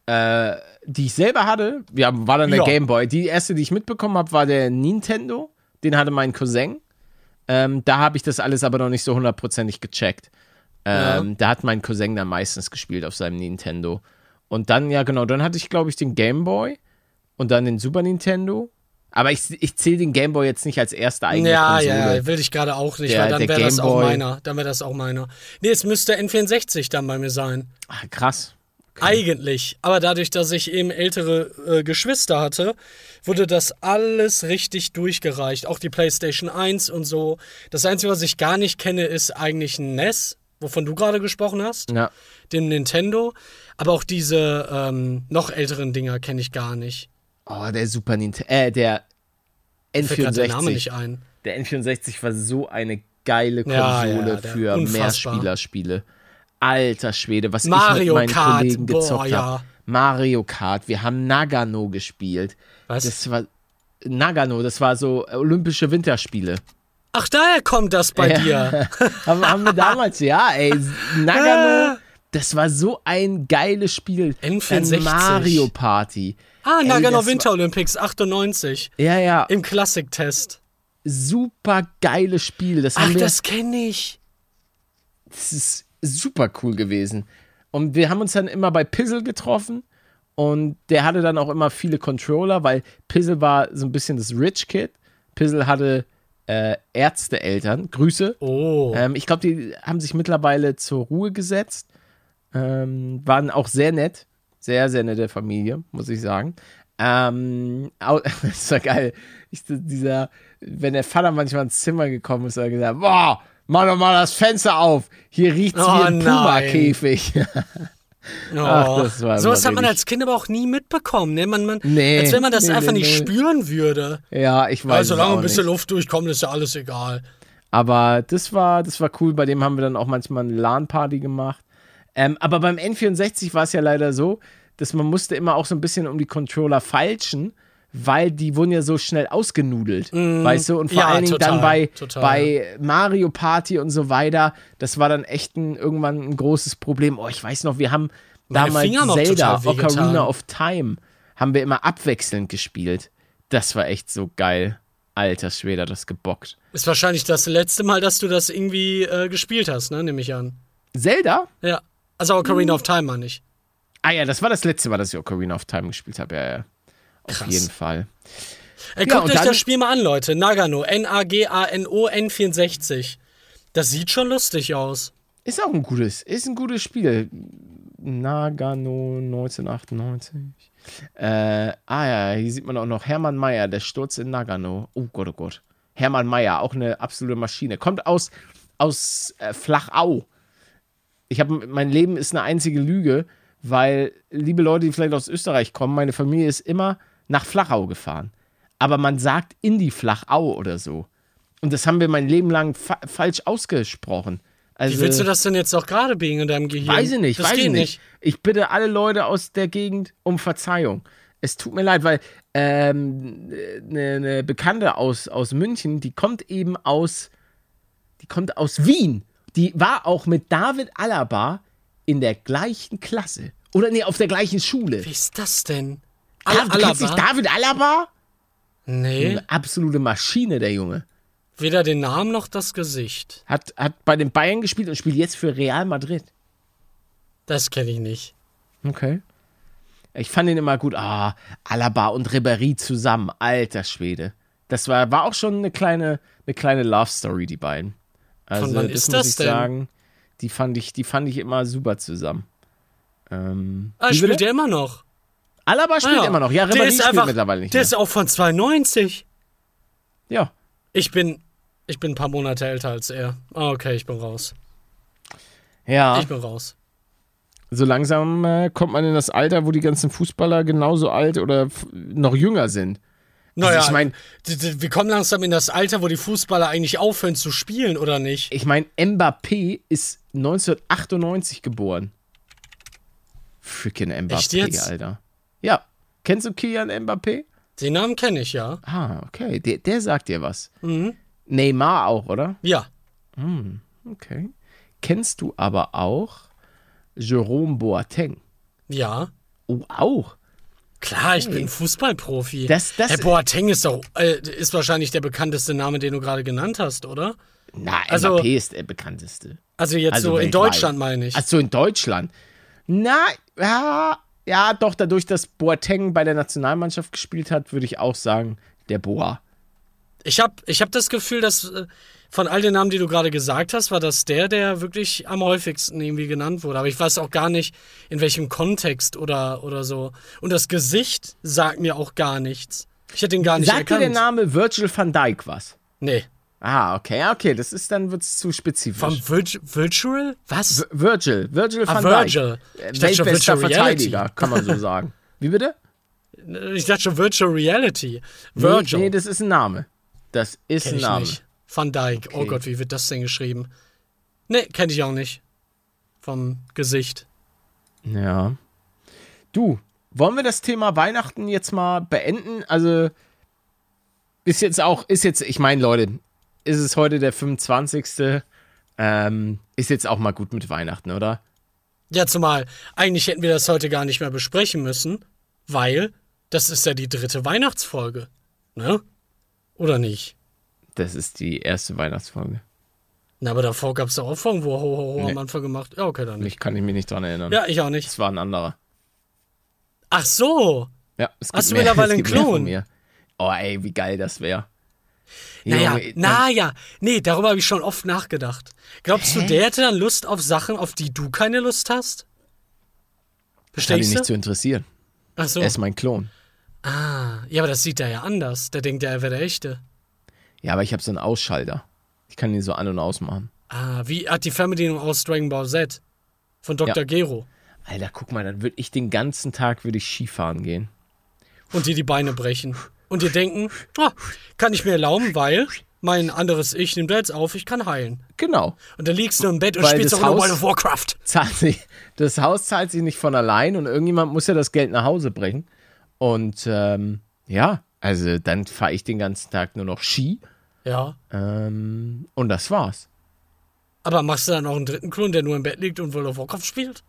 Äh die ich selber hatte, ja, war dann der ja. Game Boy. Die erste, die ich mitbekommen habe, war der Nintendo. Den hatte mein Cousin. Ähm, da habe ich das alles aber noch nicht so hundertprozentig gecheckt. Ähm, ja. Da hat mein Cousin dann meistens gespielt auf seinem Nintendo. Und dann, ja, genau, dann hatte ich, glaube ich, den Game Boy und dann den Super Nintendo. Aber ich, ich zähle den Game Boy jetzt nicht als erste eigene ja, Konsole. Ja, ja, will ich gerade auch nicht, der, weil dann wäre das auch meiner. Dann wäre das auch meiner. Nee, es müsste N64 dann bei mir sein. Ach, krass. Eigentlich. Aber dadurch, dass ich eben ältere äh, Geschwister hatte, wurde das alles richtig durchgereicht. Auch die PlayStation 1 und so. Das Einzige, was ich gar nicht kenne, ist eigentlich ein NES, wovon du gerade gesprochen hast. Ja. Den Nintendo. Aber auch diese ähm, noch älteren Dinger kenne ich gar nicht. Oh, der Super Nintendo. Äh, der N64. Der Name nicht ein. Der N64 war so eine geile Konsole ja, ja, für Mehrspielerspiele. Alter Schwede, was Mario ich mit meinen Kart. Kollegen gezockt habe. Mario Kart, wir haben Nagano gespielt. Was? Das war Nagano, das war so Olympische Winterspiele. Ach, daher kommt das bei Ja. dir. haben, haben wir damals, ja, ey, Nagano, das war so ein geiles Spiel. N64. Dann Mario Party. Ah, Ey, Nagano Winter Olympics 98 Ja, ja, im Klassiktest. super geiles Spiel. Das, Ach, das kenne ich. das ist super cool gewesen. Und wir haben uns dann immer bei Pizzle getroffen und der hatte dann auch immer viele Controller, weil Pizzle war so ein bisschen das Rich Kid. Pizzle hatte äh, Ärzteeltern. Grüße. Oh. Ähm, ich glaube, die haben sich mittlerweile zur Ruhe gesetzt. Ähm, waren auch sehr nett. Sehr, sehr nette Familie, muss ich sagen. Ähm, das war geil. Ich, dieser, wenn der Vater manchmal ins Zimmer gekommen ist, hat er gesagt: Boah, mach doch mal das Fenster auf. Hier riecht's Oh, wie ein. Puma-Käfig. Oh. Ach, das war Sowas immer hat man als Kind aber auch nie mitbekommen. Ne? Man, man, Nee, als wenn man das nee, einfach nee, nicht spüren würde. ja, ich weiß. Weil es solange ein bisschen nicht. Luft durchkommt, ist ja alles egal. Aber das war, das war cool. Bei dem haben wir dann auch manchmal eine LAN-Party gemacht. Ähm, aber beim N64 war es ja leider so, dass man musste immer auch so ein bisschen um die Controller falschen, weil die wurden ja so schnell ausgenudelt, weißt du? Und vor Ja, allen Dingen total, dann bei, total, bei Mario Party und so weiter, das war dann echt ein, irgendwann ein großes Problem. Oh, ich weiß noch, wir haben Meine damals Zelda. Ocarina of Time, haben wir immer abwechselnd gespielt. Das war echt so geil. Alter Schwede, hat das gebockt. Ist wahrscheinlich das letzte Mal, dass du das irgendwie äh, gespielt hast, ne? Nehme ich an. Zelda? Ja. Also Ocarina Hm. of Time, meine ich. Ah ja, das war das letzte Mal, dass ich Ocarina of Time gespielt habe. Ja, ja. Auf Krass. jeden Fall. Ey, Ja, guckt und euch das Spiel mal an, Leute. Nagano. N-A-G-A-N-O N64. Das sieht schon lustig aus. Ist auch ein gutes, ist ein gutes Spiel. Nagano 1998. Äh, ah ja, hier sieht man auch noch Hermann Mayer, der Sturz in Nagano. Oh Gott, oh Gott. Hermann Mayer, auch eine absolute Maschine. Kommt aus, aus äh, Flachau. Ich habe, mein Leben ist eine einzige Lüge, weil, liebe Leute, die vielleicht aus Österreich kommen, meine Familie ist immer nach Flachau gefahren. Aber man sagt in die Flachau oder so. Und das haben wir mein Leben lang fa falsch ausgesprochen. Also, Wie willst du das denn jetzt auch gerade biegen in deinem Gehirn? Weiß ich nicht, das weiß ich nicht. Ich bitte alle Leute aus der Gegend um Verzeihung. Es tut mir leid, weil ähm, eine, eine Bekannte aus, aus München, die kommt eben aus, die kommt aus Wien. Die war auch mit David Alaba in der gleichen Klasse. Oder nee, auf der gleichen Schule. Wie ist das denn? Al du kennst nicht Alaba? David Alaba? Nee, Eine absolute Maschine, der Junge. weder den Namen noch das Gesicht. Hat, hat bei den Bayern gespielt und spielt jetzt für Real Madrid. Das kenne ich nicht. Okay. Ich fand ihn immer gut. Ah, Alaba und Ribéry zusammen. Alter Schwede. Das war, war auch schon eine kleine, eine kleine Love Story, die beiden. Also, wann das ist muss das ich denn? sagen. Die fand ich, die fand ich immer super zusammen. Ähm, Ah, spielt der immer noch? Alaba spielt Ah, immer noch. Ja, Ribéry ist spielt einfach, mittlerweile nicht Der mehr. ist auch von 92. Ja. Ich bin, ich bin ein paar Monate älter als er. Ah, okay, ich bin raus. Ja. Ich bin raus. so langsam äh, kommt man in das Alter, wo die ganzen Fußballer genauso alt oder noch jünger sind. Naja, ich mein- wir kommen langsam in das Alter, wo die Fußballer eigentlich aufhören zu spielen, oder nicht? Ich meine, Mbappé ist 1998 geboren. Freaking Mbappé? Alter. Ja. Kennst du Kylian Mbappé? Den Namen kenne ich, ja. Ah, okay. Der, der sagt dir was. Mhm. Neymar auch, oder? Ja. Okay. Kennst du aber auch Jerome Boateng? Ja. Oh, auch. Klar, ich bin Fußballprofi. Das- das- Herr Boateng ist doch, äh, ist wahrscheinlich der bekannteste Name, den du gerade genannt hast, oder? Na, Also- Mbappé ist der bekannteste. Also jetzt Also so in. Deutschland meine ich. Ach so, in Deutschland. Na, ja, ja, doch, dadurch, dass Boateng bei der Nationalmannschaft gespielt hat, würde ich auch sagen, der Boa. Ich habe ich hab das Gefühl, dass äh, von all den Namen, die du gerade gesagt hast, war das der, der wirklich am häufigsten irgendwie genannt wurde. Aber ich weiß auch gar nicht, in welchem Kontext oder, oder so. Und das Gesicht sagt mir auch gar nichts. Ich hätte ihn gar nicht Sagt dir erkannt. der Name Virgil van Dijk was? Nee. Ah, okay, okay, das ist dann wird's zu spezifisch. Vom Virg Virtual? Was? V- Virgil, Virgil Ah, van Virgil. Dijk. Äh, Ich schon Weltbester Virtual Verteidiger, kann man so sagen. Wie bitte? Ich dachte schon Virtual Reality. Nee, Virgil. nee, das ist ein Name. Das ist ein ich Name. nicht. Van Dyke. Oh Okay. Gott, wie wird das denn geschrieben? Nee, kenne ich auch nicht. Vom Gesicht. Ja. Du, wollen wir das Thema Weihnachten jetzt mal beenden? Also ist jetzt auch, ist jetzt, ich meine, Leute, ist es heute der 25. Ähm, ist jetzt auch mal gut mit Weihnachten, oder? Ja, zumal, eigentlich hätten wir das heute gar nicht mehr besprechen müssen, weil das ist ja die dritte Weihnachtsfolge. Ne? Oder nicht? Das ist die erste Weihnachtsfolge. Na, aber davor gab es doch auch Folgen, wo Ho, Ho, Ho Nee. am Anfang gemacht. Ja, okay, dann nicht. Ich kann ich mich nicht dran erinnern. Ja, ich auch nicht. Das war ein anderer. Ach so. Ja, es gibt Hast du mehr, mittlerweile es einen Klon? Oh, ey, wie geil das wäre. Naja, Junge, naja. Nee, darüber habe ich schon oft nachgedacht. Glaubst du, der hätte dann Lust auf Sachen, auf die du keine Lust hast? Das hat ihn Verstehst nicht zu interessieren. Ach so. Er ist mein Klon. Ah, ja, aber das sieht er ja anders. Der denkt ja, er wäre der Echte. Ja, aber ich habe so einen Ausschalter. Ich kann ihn so an- und ausmachen. Ah, wie hat die Fernbedienung aus Dragon Ball Z? Von Dr. Ja. Gero. Alter, guck mal, dann würde ich den ganzen Tag würde ich Skifahren gehen. Und dir die Beine brechen. Und dir denken, ah, kann ich mir erlauben, weil mein anderes Ich nimmt er jetzt auf, ich kann heilen. Genau. Und dann liegst du im Bett und Weil spielst auch noch Haus- World of Warcraft. Zahlt sich, das Haus zahlt sich nicht von allein und irgendjemand muss ja das Geld nach Hause bringen. Und ähm, ja, also dann fahre ich den ganzen Tag nur noch Ski Ja. ähm, und das war's. Aber machst du dann auch einen dritten Klon, der nur im Bett liegt und World of Warcraft spielt?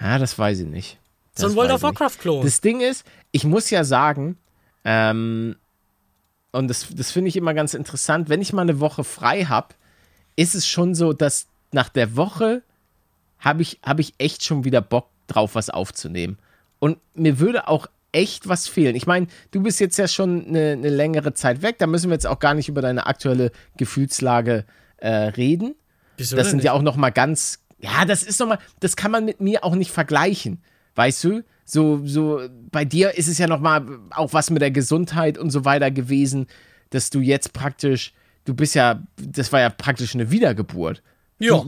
Ja, das weiß ich nicht. Das So ein World of. Warcraft-Klon. Das Ding ist, ich muss ja sagen, ähm, und das, das finde ich immer ganz interessant, wenn ich mal eine Woche frei habe, ist es schon so, dass nach der Woche habe ich, hab ich echt schon wieder Bock drauf, was aufzunehmen. Und mir würde auch echt was fehlen. Ich meine, du bist jetzt ja schon eine, eine längere Zeit weg, da müssen wir jetzt auch gar nicht über deine aktuelle Gefühlslage äh, reden. Wieso Das sind nicht? ja auch noch mal ganz, ja, das ist noch mal, das kann man mit mir auch nicht vergleichen, weißt du? So, so bei dir ist es ja noch mal auch was mit der Gesundheit und so weiter gewesen, dass du jetzt praktisch, du bist ja, das war ja praktisch eine Wiedergeburt. Ja.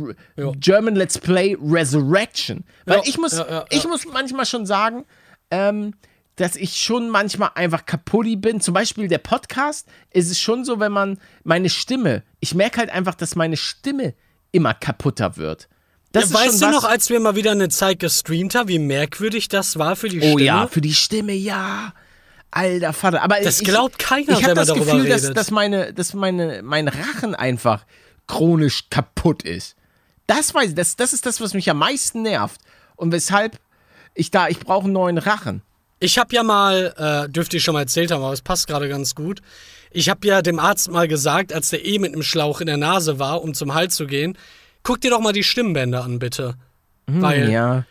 German Let's Play Resurrection. Weil Ja, ich muss, ja, ich muss manchmal schon sagen, ähm, dass ich schon manchmal einfach kaputti bin. Zum Beispiel der Podcast ist es schon so, wenn man meine Stimme, ich merke halt einfach, dass meine Stimme immer kaputter wird. Das ist weißt du was, noch, als wir mal wieder eine Zeit gestreamt haben, wie merkwürdig das war für die Oh Stimme? ja, für die Stimme, ja. Alter Vater. Aber Das ich, glaubt keiner, ich wenn habe man das darüber Gefühl, dass, redet. dass, meine, dass meine, mein Rachen einfach chronisch kaputt ist. Das weiß ich, das, das ist das, was mich am meisten nervt. Und weshalb ich da, ich brauche einen neuen Rachen. Ich habe ja mal, äh, dürfte ich schon mal erzählt haben, aber es passt gerade ganz gut. Ich habe ja dem Arzt mal gesagt, als der eh mit einem Schlauch in der Nase war, um zum Hals zu gehen, guck dir doch mal die Stimmbänder an, bitte. Weil Hm, Ja.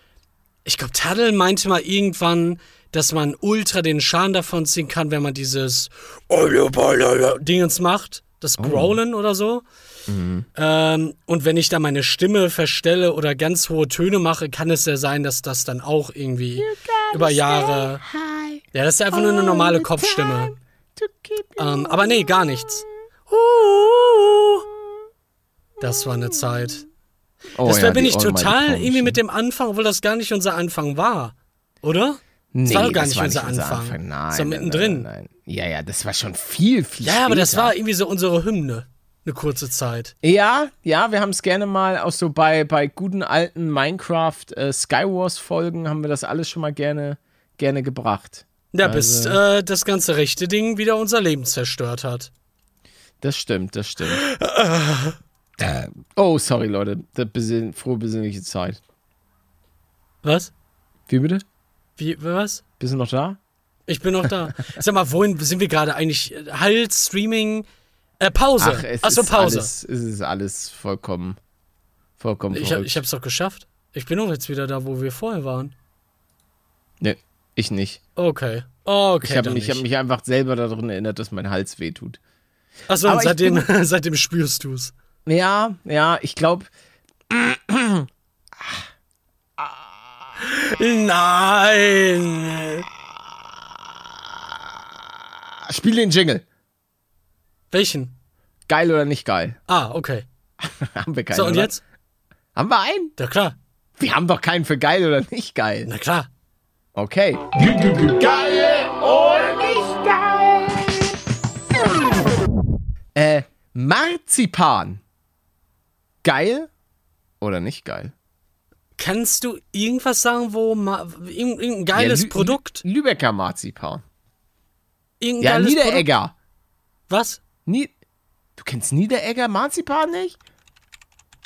ich glaube, Taddel meinte mal irgendwann, dass man ultra den Schaden davon ziehen kann, wenn man dieses Dingens macht, das Oh. Growlen oder so. Mhm. Ähm, und wenn ich da meine Stimme verstelle oder ganz hohe Töne mache, kann es ja sein, dass das dann auch irgendwie über Jahre. Ja, das ist ja einfach nur eine normale Kopfstimme. Ähm, aber nee, gar nichts. Das war eine Zeit. Oh, Das ja, war bin ich total irgendwie mit dem Anfang, obwohl das gar nicht unser Anfang war. Oder? Nee, war doch gar das nicht war unser nicht Anfang. Nein, So nein, mittendrin. Nein, nein, nein. Ja, ja, das war schon viel, viel Ja, aber das später. war irgendwie so unsere Hymne. Eine kurze Zeit. Ja, ja, wir haben es gerne mal auch so bei, bei guten alten Minecraft äh, Skywars Folgen haben wir das alles schon mal gerne, gerne gebracht. Ja, bis Also- äh, das ganze rechte Ding wieder unser Leben zerstört hat. Das stimmt, das stimmt. Äh, oh, sorry, Leute. Das besinn, frohe besinnliche Zeit. Was? Wie bitte? Wie, was? Bist du noch da? Ich bin noch da. Sag mal, wohin sind wir gerade eigentlich? Halt, Streaming, äh, Pause. Ach, es Achso, ist Pause. alles, es ist alles vollkommen, vollkommen ich, hab, ich hab's doch geschafft. Ich bin doch jetzt wieder da, wo wir vorher waren. nee, ich nicht. Okay. Okay. Ich habe mich, ich hab mich einfach selber daran erinnert, dass mein Hals wehtut. Achso, seitdem, seitdem spürst du's. Ja, ja, ich glaube, Nein! spiel den Jingle. Welchen? Geil oder nicht geil? Ah, okay. haben wir keinen. So, und oder? jetzt? Haben wir einen? Ja, klar. Wir haben doch keinen für geil oder nicht geil. Na klar. Okay. Äh, Marzipan. Geil oder nicht geil? Kannst du irgendwas sagen, wo ma irgend- irgendein geiles Ja, Lü- Produkt? Lü Lübecker Marzipan. Irgendein Ja, Niederegger. Produkt? Was? Nie Du kennst Niederegger Marzipan nicht?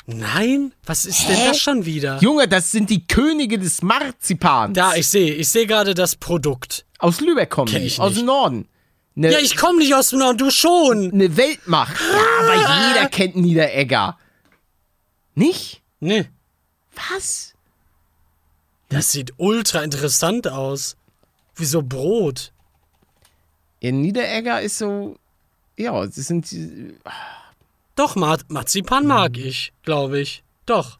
Nein? Was ist denn Hä? das schon wieder? Junge, das sind die Könige des Marzipans. Da, ich sehe, ich sehe gerade das Produkt. Aus Lübeck die, ich aus nicht. dem Norden. Ne, Ja, ich komme nicht aus dem Norden, du schon. eine Weltmacht. Ja, aber jeder kennt Niederegger. Nicht? Nee, Was? das sieht ultra interessant aus. Wie so Brot. Ja, Niederegger ist so. Ja, das sind. die- Doch, Mar Marzipan mag ich, glaube ich. Doch.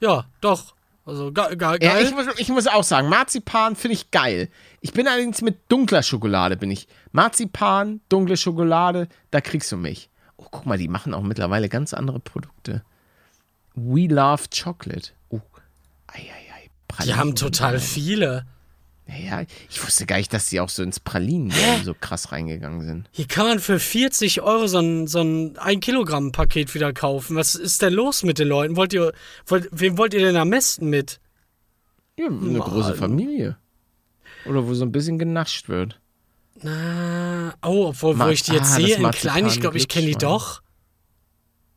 Ja, doch. Also ge ge Ja, geil. ich muss, ich muss auch sagen, Marzipan finde ich geil. Ich bin allerdings mit dunkler Schokolade, bin ich. Marzipan, dunkle Schokolade, da kriegst du mich. Oh, guck mal, die machen auch mittlerweile ganz andere Produkte. We love chocolate. Oh, ei, ei, ei. die haben total viele. Ja, ich wusste gar nicht, dass die auch so ins Pralinen so krass reingegangen sind. Hier kann man für 40 Euro so ein, so ein 1 Kilogramm Paket wieder kaufen. Was ist denn los mit den Leuten? Wollt ihr, wollt, wem wollt ihr denn am besten mit? Ja, eine große Familie. Oder wo so ein bisschen genascht wird. Na, oh, obwohl, wo Ma- ich die jetzt ah, sehe in klein, ich glaube, ich kenne die doch.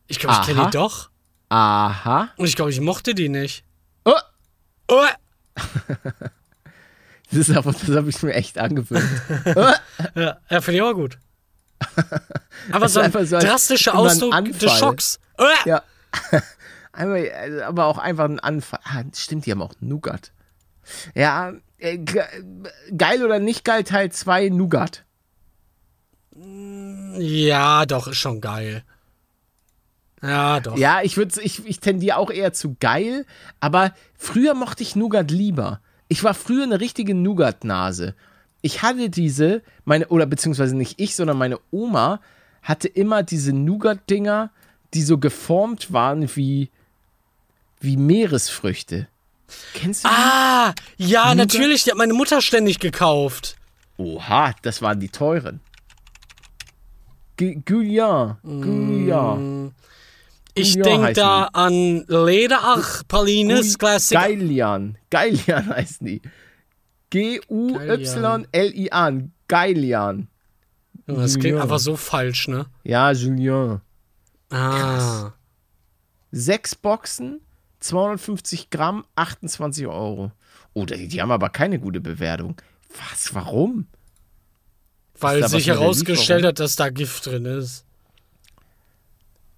Ich glaube, ich kenne die doch. Aha. Und ich glaube, ich mochte die nicht. Oh, Oh, das ist aber, das habe ich mir echt angewöhnt. ja, ja finde ich auch gut. Aber so ein einfach so, als drastischer immer ein Ausdruck des. Schocks. Oh, Ja. Einmal, also, aber auch einfach ein Anfall. Ah, stimmt, die haben auch Nougat. Ja, äh, ge geil oder nicht geil, Teil 2, Nougat. Ja, doch, ist schon geil. Ja, doch. Ja, ich würde ich, ich tendiere auch eher zu geil, aber früher mochte ich Nougat lieber. Ich war früher eine richtige Nougat-Nase. Ich hatte diese, meine, oder beziehungsweise nicht ich, sondern meine Oma hatte immer diese Nougat-Dinger, die so geformt waren wie, wie Meeresfrüchte. Kennst du die? Ah, ja, natürlich, die hat meine Mutter ständig gekauft. Oha, das waren die teuren. Gu- Guyane, Guyane. Ich denke da an Lederach, Pralines, Classic. Geilian. Geilian heißen die. G-U-Y-L-I-A-N. Geilian. Das klingt einfach so falsch, ne? Ja, Julien. Ah. Sechs Boxen, 250 Gramm, 28 Euro. Oh, die, die haben aber keine gute Bewertung. Was, warum? Weil sich herausgestellt hat, dass da Gift drin ist.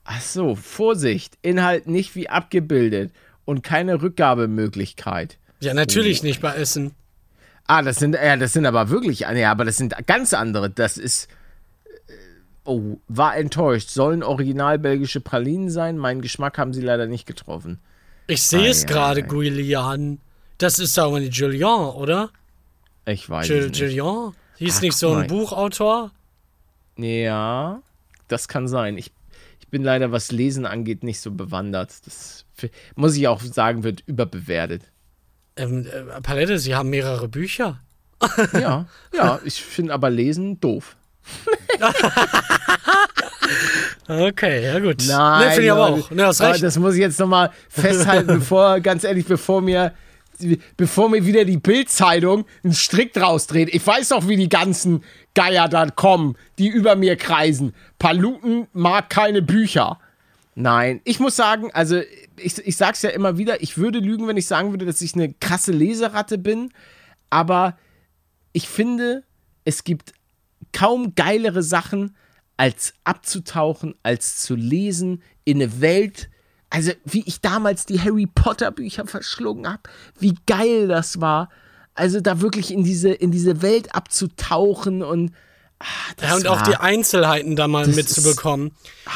Ach so, Vorsicht. Inhalt nicht wie abgebildet und keine Rückgabemöglichkeit. Ja, natürlich nicht bei Essen. Ah, das sind, ja, das sind aber wirklich, ja, aber das sind ganz andere. Das ist, äh, oh, war enttäuscht. Sollen original belgische Pralinen sein? Meinen Geschmack haben sie leider nicht getroffen. Ich sehe es gerade, ei. Guilian. Das ist aber nicht Julien, oder? Ich weiß Gil nicht. Julien? Hieß Ach, nicht so ein. Buchautor? Ja, das kann sein. Ich, ich bin leider, was Lesen angeht, nicht so bewandert. Das muss ich auch sagen, wird überbewertet. Ähm, äh, Palette, Sie haben mehrere Bücher. Ja, ja, ich finde aber Lesen doof. Okay, ja gut. Nein, ne, finde ich aber auch. Ne, recht. Das muss ich jetzt nochmal festhalten, bevor, ganz ehrlich, bevor mir, bevor mir wieder die Bildzeitung einen Strick draus dreht. Ich weiß doch, wie die ganzen Geier da kommen, die über mir kreisen. Paluten mag keine Bücher. Nein, ich muss sagen, also ich, ich sag's ja immer wieder, ich würde lügen, wenn ich sagen würde, dass ich eine krasse Leseratte bin, aber ich finde, es gibt kaum geilere Sachen, als abzutauchen, als zu lesen in eine Welt. Also, wie ich damals die Harry Potter Bücher verschlungen habe, wie geil das war. Also, da wirklich in diese, in diese Welt abzutauchen und. Das ja, und war, auch die Einzelheiten da mal mitzubekommen.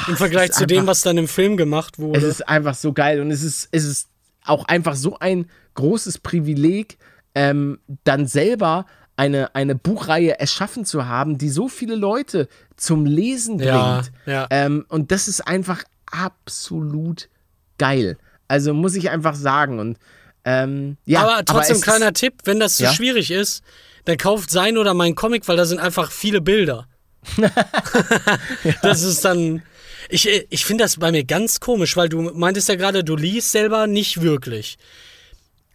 Im es Vergleich ist zu dem, einfach- was dann im Film gemacht Es wurde. ist einfach so geil und es ist, es ist auch einfach so ein großes Privileg, ähm, dann selber eine, eine Buchreihe erschaffen zu haben, die so viele Leute zum Lesen bringt. Ja, ja. Ähm, und das ist einfach absolut geil. Also muss ich einfach sagen. Und ähm, ja, aber trotzdem es kleiner Tipp, wenn das zu Ja? schwierig ist, dann kauft sein oder mein Comic, weil da sind einfach viele Bilder. Das ist dann. Ich, ich finde das bei mir ganz komisch, weil du meintest ja gerade, du liest selber nicht wirklich.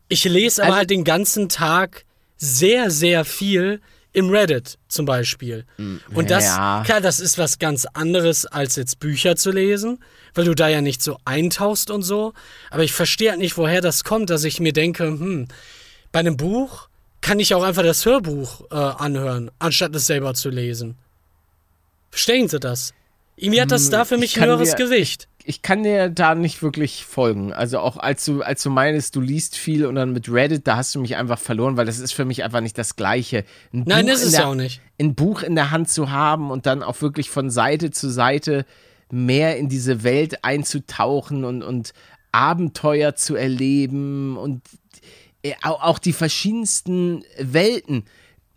Ich lese aber Also- halt den ganzen Tag sehr, sehr viel im Reddit zum Beispiel. Und das, ja. klar, das ist was ganz anderes, als jetzt Bücher zu lesen, weil du da ja nicht so eintauchst und so. Aber ich verstehe halt nicht, woher das kommt, dass ich mir denke, hm, bei einem Buch kann ich auch einfach das Hörbuch äh, anhören, anstatt es selber zu lesen. Verstehen Sie das? Irgendwie hat das da für ich mich ein höheres dir- Gewicht. ich kann dir da nicht wirklich folgen. Also auch als du, als du meinst, du liest viel und dann mit Reddit, da hast du mich einfach verloren, weil das ist für mich einfach nicht das Gleiche. Ein Nein, Buch ist in es der, ja auch nicht. Ein Buch in der Hand zu haben und dann auch wirklich von Seite zu Seite mehr in diese Welt einzutauchen und, und Abenteuer zu erleben und äh, au- auch die verschiedensten Welten.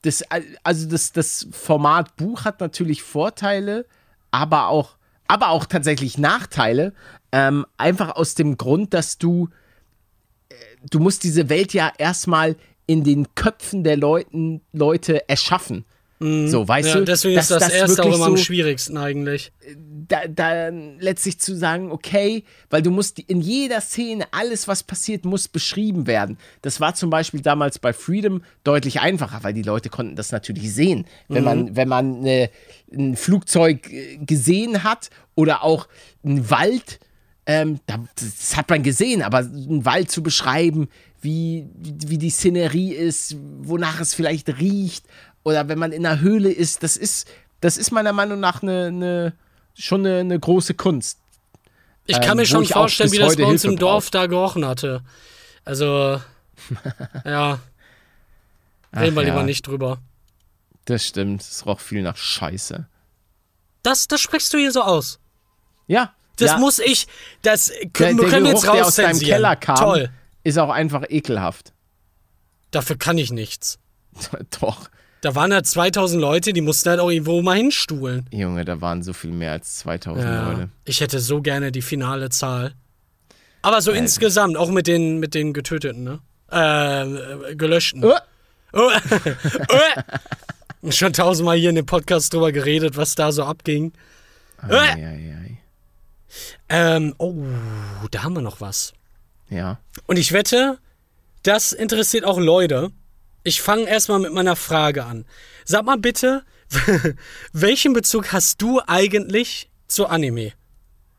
Das, also das, das Format Buch hat natürlich Vorteile, aber auch, aber auch tatsächlich Nachteile. Ähm, einfach aus dem Grund, dass du, äh, du musst diese Welt ja erstmal in den Köpfen der Leuten, Leute erschaffen. So, weißt Mhm. Ja, du? deswegen dass ist das, erste auch immer am so- schwierigsten eigentlich. da, da letztlich zu sagen, okay, weil du musst in jeder Szene alles, was passiert, muss beschrieben werden. Das war zum Beispiel damals bei Freedom deutlich einfacher, weil die Leute konnten das natürlich sehen. Wenn man, wenn man eine, ein Flugzeug äh, gesehen hat oder auch einen Wald, ähm, da, das hat man gesehen, aber einen Wald zu beschreiben, wie, wie die Szenerie ist, wonach es vielleicht riecht, oder wenn man in einer Höhle ist, das ist, das ist meiner Meinung nach eine, eine schon eine, eine große Kunst. Ich kann Ähm, mir schon vorstellen, wie das bei uns Hilfe im Dorf da gerochen hatte. Also, ja. Reden wir Ach lieber ja. nicht drüber. Das stimmt, es roch viel nach Scheiße. Das, das sprichst du hier so aus. Ja. Das ja, muss ich, das der, können, der wir können Geruch, jetzt der aus deinem. Keller kam, Toll. ist auch einfach ekelhaft. Dafür kann ich nichts. Doch. Da waren halt 2000 Leute, die mussten halt auch irgendwo mal hinstuhlen. Junge, da waren so viel mehr als 2000 Ja, Leute. ich hätte so gerne die finale Zahl. Aber so insgesamt, auch mit den, mit den Getöteten, ne? Äh, gelöschten. Oh. oh. Schon tausendmal hier in dem Podcast drüber geredet, was da so abging. ei, ei, ei. Ähm, oh, da haben wir noch was. Ja. Und ich wette, das interessiert auch Leute. Ich fange erstmal mit meiner Frage an. Sag mal bitte, welchen Bezug hast du eigentlich zu Anime?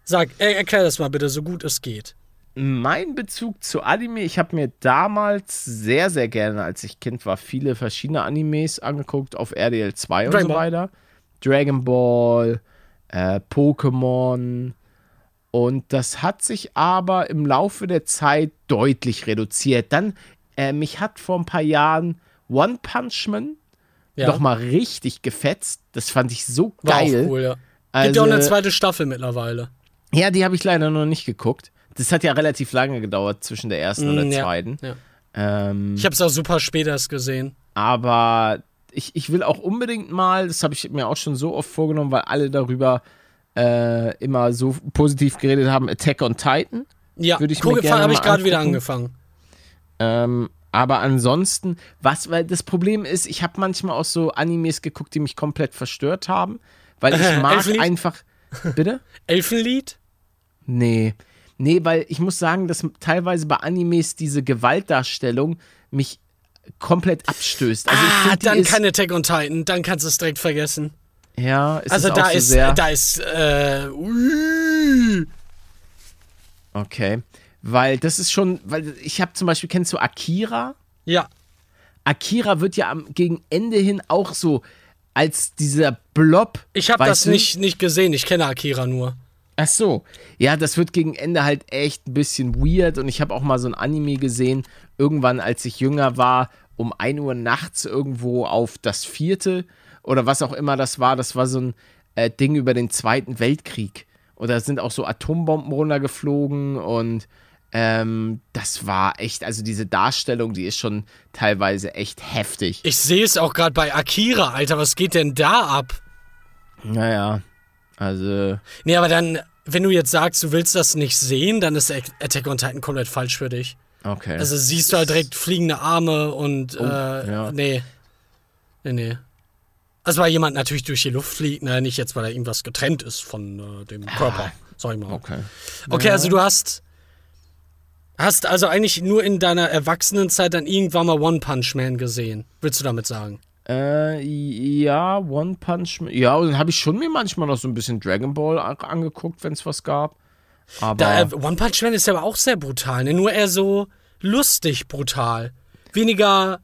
Sag, er, erklär das mal bitte, so gut es geht. Mein Bezug zu Anime, ich habe mir damals sehr, sehr gerne, als ich Kind war, viele verschiedene Animes angeguckt auf RDL 2 und Dragon so Ball. weiter. Dragon Ball, äh, Pokémon. Und das hat sich aber im Laufe der Zeit deutlich reduziert. Dann, äh, mich hat vor ein paar Jahren One Punch Man Ja, noch mal richtig gefetzt. Das fand ich so war geil. auch cool, ja. Gibt Also- ja auch eine zweite Staffel mittlerweile. Ja, die habe ich leider noch nicht geguckt. Das hat ja relativ lange gedauert zwischen der ersten und der Mm, ja, zweiten. ja. Ähm, Ich habe es auch super spät erst gesehen. aber ich, ich will auch unbedingt mal, das habe ich mir auch schon so oft vorgenommen, weil alle darüber äh, immer so positiv geredet haben, Attack on Titan. Ja, Würde ich gucke, habe ich gerade wieder angefangen. Ähm, aber ansonsten, was, weil das Problem ist, ich habe manchmal auch so Animes geguckt, die mich komplett verstört haben, weil ich mag Elfenlied? einfach. Bitte? Elfenlied? Nee. Nee, weil ich muss sagen, dass teilweise bei Animes diese Gewaltdarstellung mich komplett abstößt. Also ah, find, dann ist, kein Attack on Titan, dann kannst du es direkt vergessen. Ja, ist Also da so ist, sehr. da ist, äh, ui. Okay. Weil das ist schon, weil ich habe zum Beispiel, kennst du Akira? ja, Akira wird ja am, gegen Ende hin auch so als dieser Blob. ich habe das du? nicht, nicht gesehen, ich kenne Akira nur. Ach so. Ja, das wird gegen Ende halt echt ein bisschen weird und ich habe auch mal so ein Anime gesehen, irgendwann als ich jünger war, um 1 Uhr nachts irgendwo auf das vierte oder was auch immer das war. Das war so ein äh, Ding über den Zweiten Weltkrieg. Und da sind auch so Atombomben runtergeflogen und ähm, das war echt, also diese Darstellung, die ist schon teilweise echt heftig. Ich sehe es auch gerade bei Akira, Alter, was geht denn da ab? Naja, also Nee, aber dann, wenn du jetzt sagst, du willst das nicht sehen, dann ist Attack on Titan komplett falsch für dich. okay. Also siehst du halt direkt fliegende Arme und, äh, Oh, ja. nee. Nee, nee. Also weil jemand natürlich durch die Luft fliegt, ne, nicht jetzt, weil er irgendwas getrennt ist von äh, dem Körper, sag ich mal. okay. Okay, also du hast hast also eigentlich nur in deiner Erwachsenenzeit dann irgendwann mal One Punch Man gesehen, willst du damit sagen? Äh, ja, One Punch Man. Ja, und dann habe ich schon mir manchmal noch so ein bisschen Dragon Ball angeguckt, wenn es was gab. Aber Da, äh, One Punch Man ist aber auch sehr brutal, ne? Nur eher so lustig brutal. Weniger.